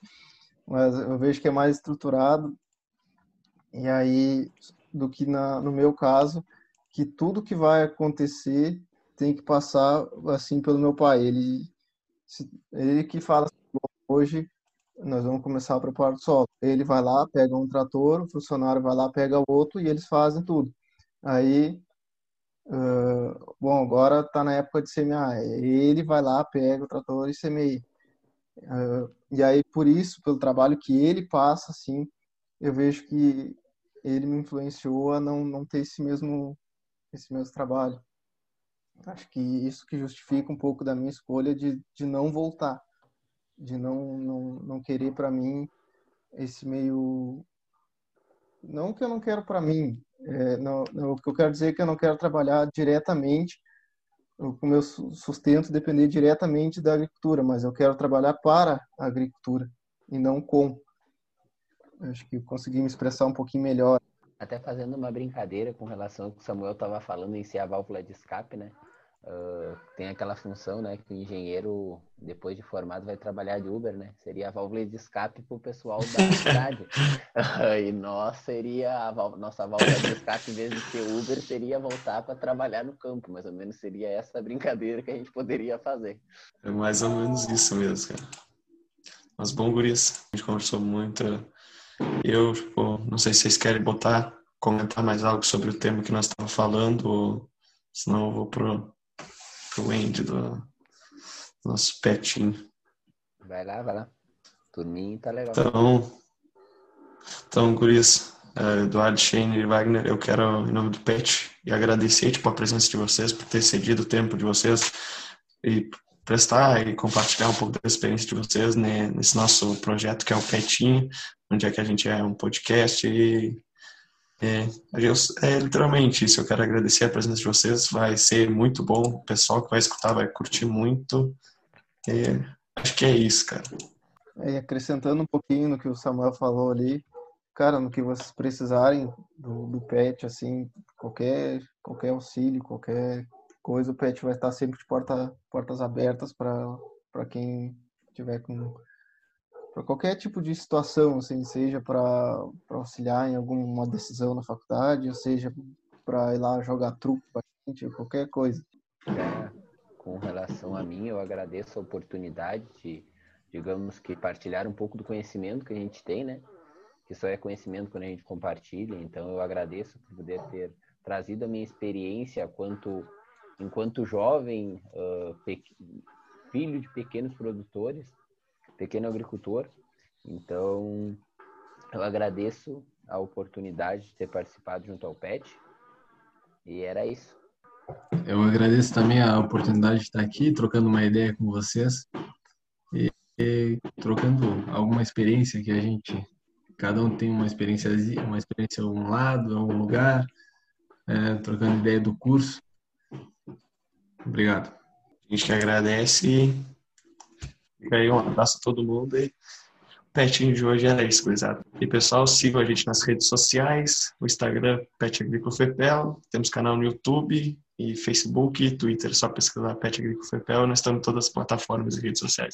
[SPEAKER 3] mas eu vejo que é mais estruturado. E aí, do que na, no meu caso, que tudo que vai acontecer tem que passar, assim, pelo meu pai. Ele, ele que fala assim, hoje nós vamos começar a preparar o solo. Ele vai lá, pega um trator, o funcionário vai lá, pega outro e eles fazem tudo. Aí Uh, bom, agora está na época de semear. Ele vai lá, pega o trator e semeia. Uh, e aí, por isso, pelo trabalho que ele passa, assim, eu vejo que ele me influenciou a não, não ter esse mesmo, esse mesmo trabalho. Acho que isso que justifica um pouco da minha escolha de, de não voltar, de não, não, não querer para mim esse meio. Não que eu não quero para mim, é, não, não, o que eu quero dizer é que eu não quero trabalhar diretamente, o meu sustento depender diretamente da agricultura, mas eu quero trabalhar para a agricultura e não com. Acho que consegui me expressar um pouquinho melhor.
[SPEAKER 4] Até fazendo uma brincadeira com relação ao que o Samuel estava falando em ser a válvula de escape, né? Uh, tem aquela função, né, que o engenheiro, depois de formado, vai trabalhar de Uber, né? Seria a válvula de escape para o pessoal da [LAUGHS] cidade. e nós seria a nossa válvula de escape, em vez de ser Uber, seria voltar para trabalhar no campo. Mais ou menos seria essa brincadeira que a gente poderia fazer.
[SPEAKER 2] É mais ou menos isso mesmo, cara. Mas bom, guris, a gente conversou muito. Eu, tipo, não sei se vocês querem botar, comentar mais algo sobre o tema que nós estamos falando, ou senão eu vou pro pro Andy do nosso petinho.
[SPEAKER 4] Vai lá, vai lá. Turminho tá legal.
[SPEAKER 2] Então, então guris, uh, Eduardo, Shane e Wagner, eu quero, em nome do Pet, e agradecer tipo, a presença de vocês, por ter cedido o tempo de vocês e prestar e compartilhar um pouco da experiência de vocês né, nesse nosso projeto que é o Petinho, onde é que a gente é um podcast e é, é literalmente isso. Eu quero agradecer a presença de vocês. Vai ser muito bom. O pessoal que vai escutar vai curtir muito. É, acho que é isso, cara.
[SPEAKER 3] É, acrescentando um pouquinho no que o Samuel falou ali, cara, no que vocês precisarem do, do PET, assim, qualquer, qualquer auxílio, qualquer coisa, o PET vai estar sempre de porta, portas abertas para quem tiver com para qualquer tipo de situação, assim, seja para auxiliar em alguma decisão na faculdade, ou seja para ir lá jogar truque para gente, qualquer coisa.
[SPEAKER 4] É, com relação a mim, eu agradeço a oportunidade de, digamos que, partilhar um pouco do conhecimento que a gente tem, né? Que só é conhecimento quando a gente compartilha. Então, eu agradeço por poder ter trazido a minha experiência quanto, enquanto jovem, uh, filho de pequenos produtores, pequeno agricultor. Então, eu agradeço a oportunidade de ter participado junto ao PET. E era isso.
[SPEAKER 5] Eu agradeço também a oportunidade de estar aqui, trocando uma ideia com vocês e, e trocando alguma experiência que a gente, cada um tem uma experiência, uma experiência a um lado, a um lugar, é, trocando ideia do curso. Obrigado.
[SPEAKER 2] A gente que agradece Fica aí um abraço a todo mundo e o petinho de hoje era isso, gurizada. E pessoal, sigam a gente nas redes sociais, o Instagram Pet Agrícola Fepel, temos canal no YouTube e Facebook e Twitter, só pesquisar Pet Agrícola Fepel, nós estamos em todas as plataformas e redes sociais.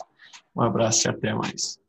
[SPEAKER 2] Um abraço e até mais.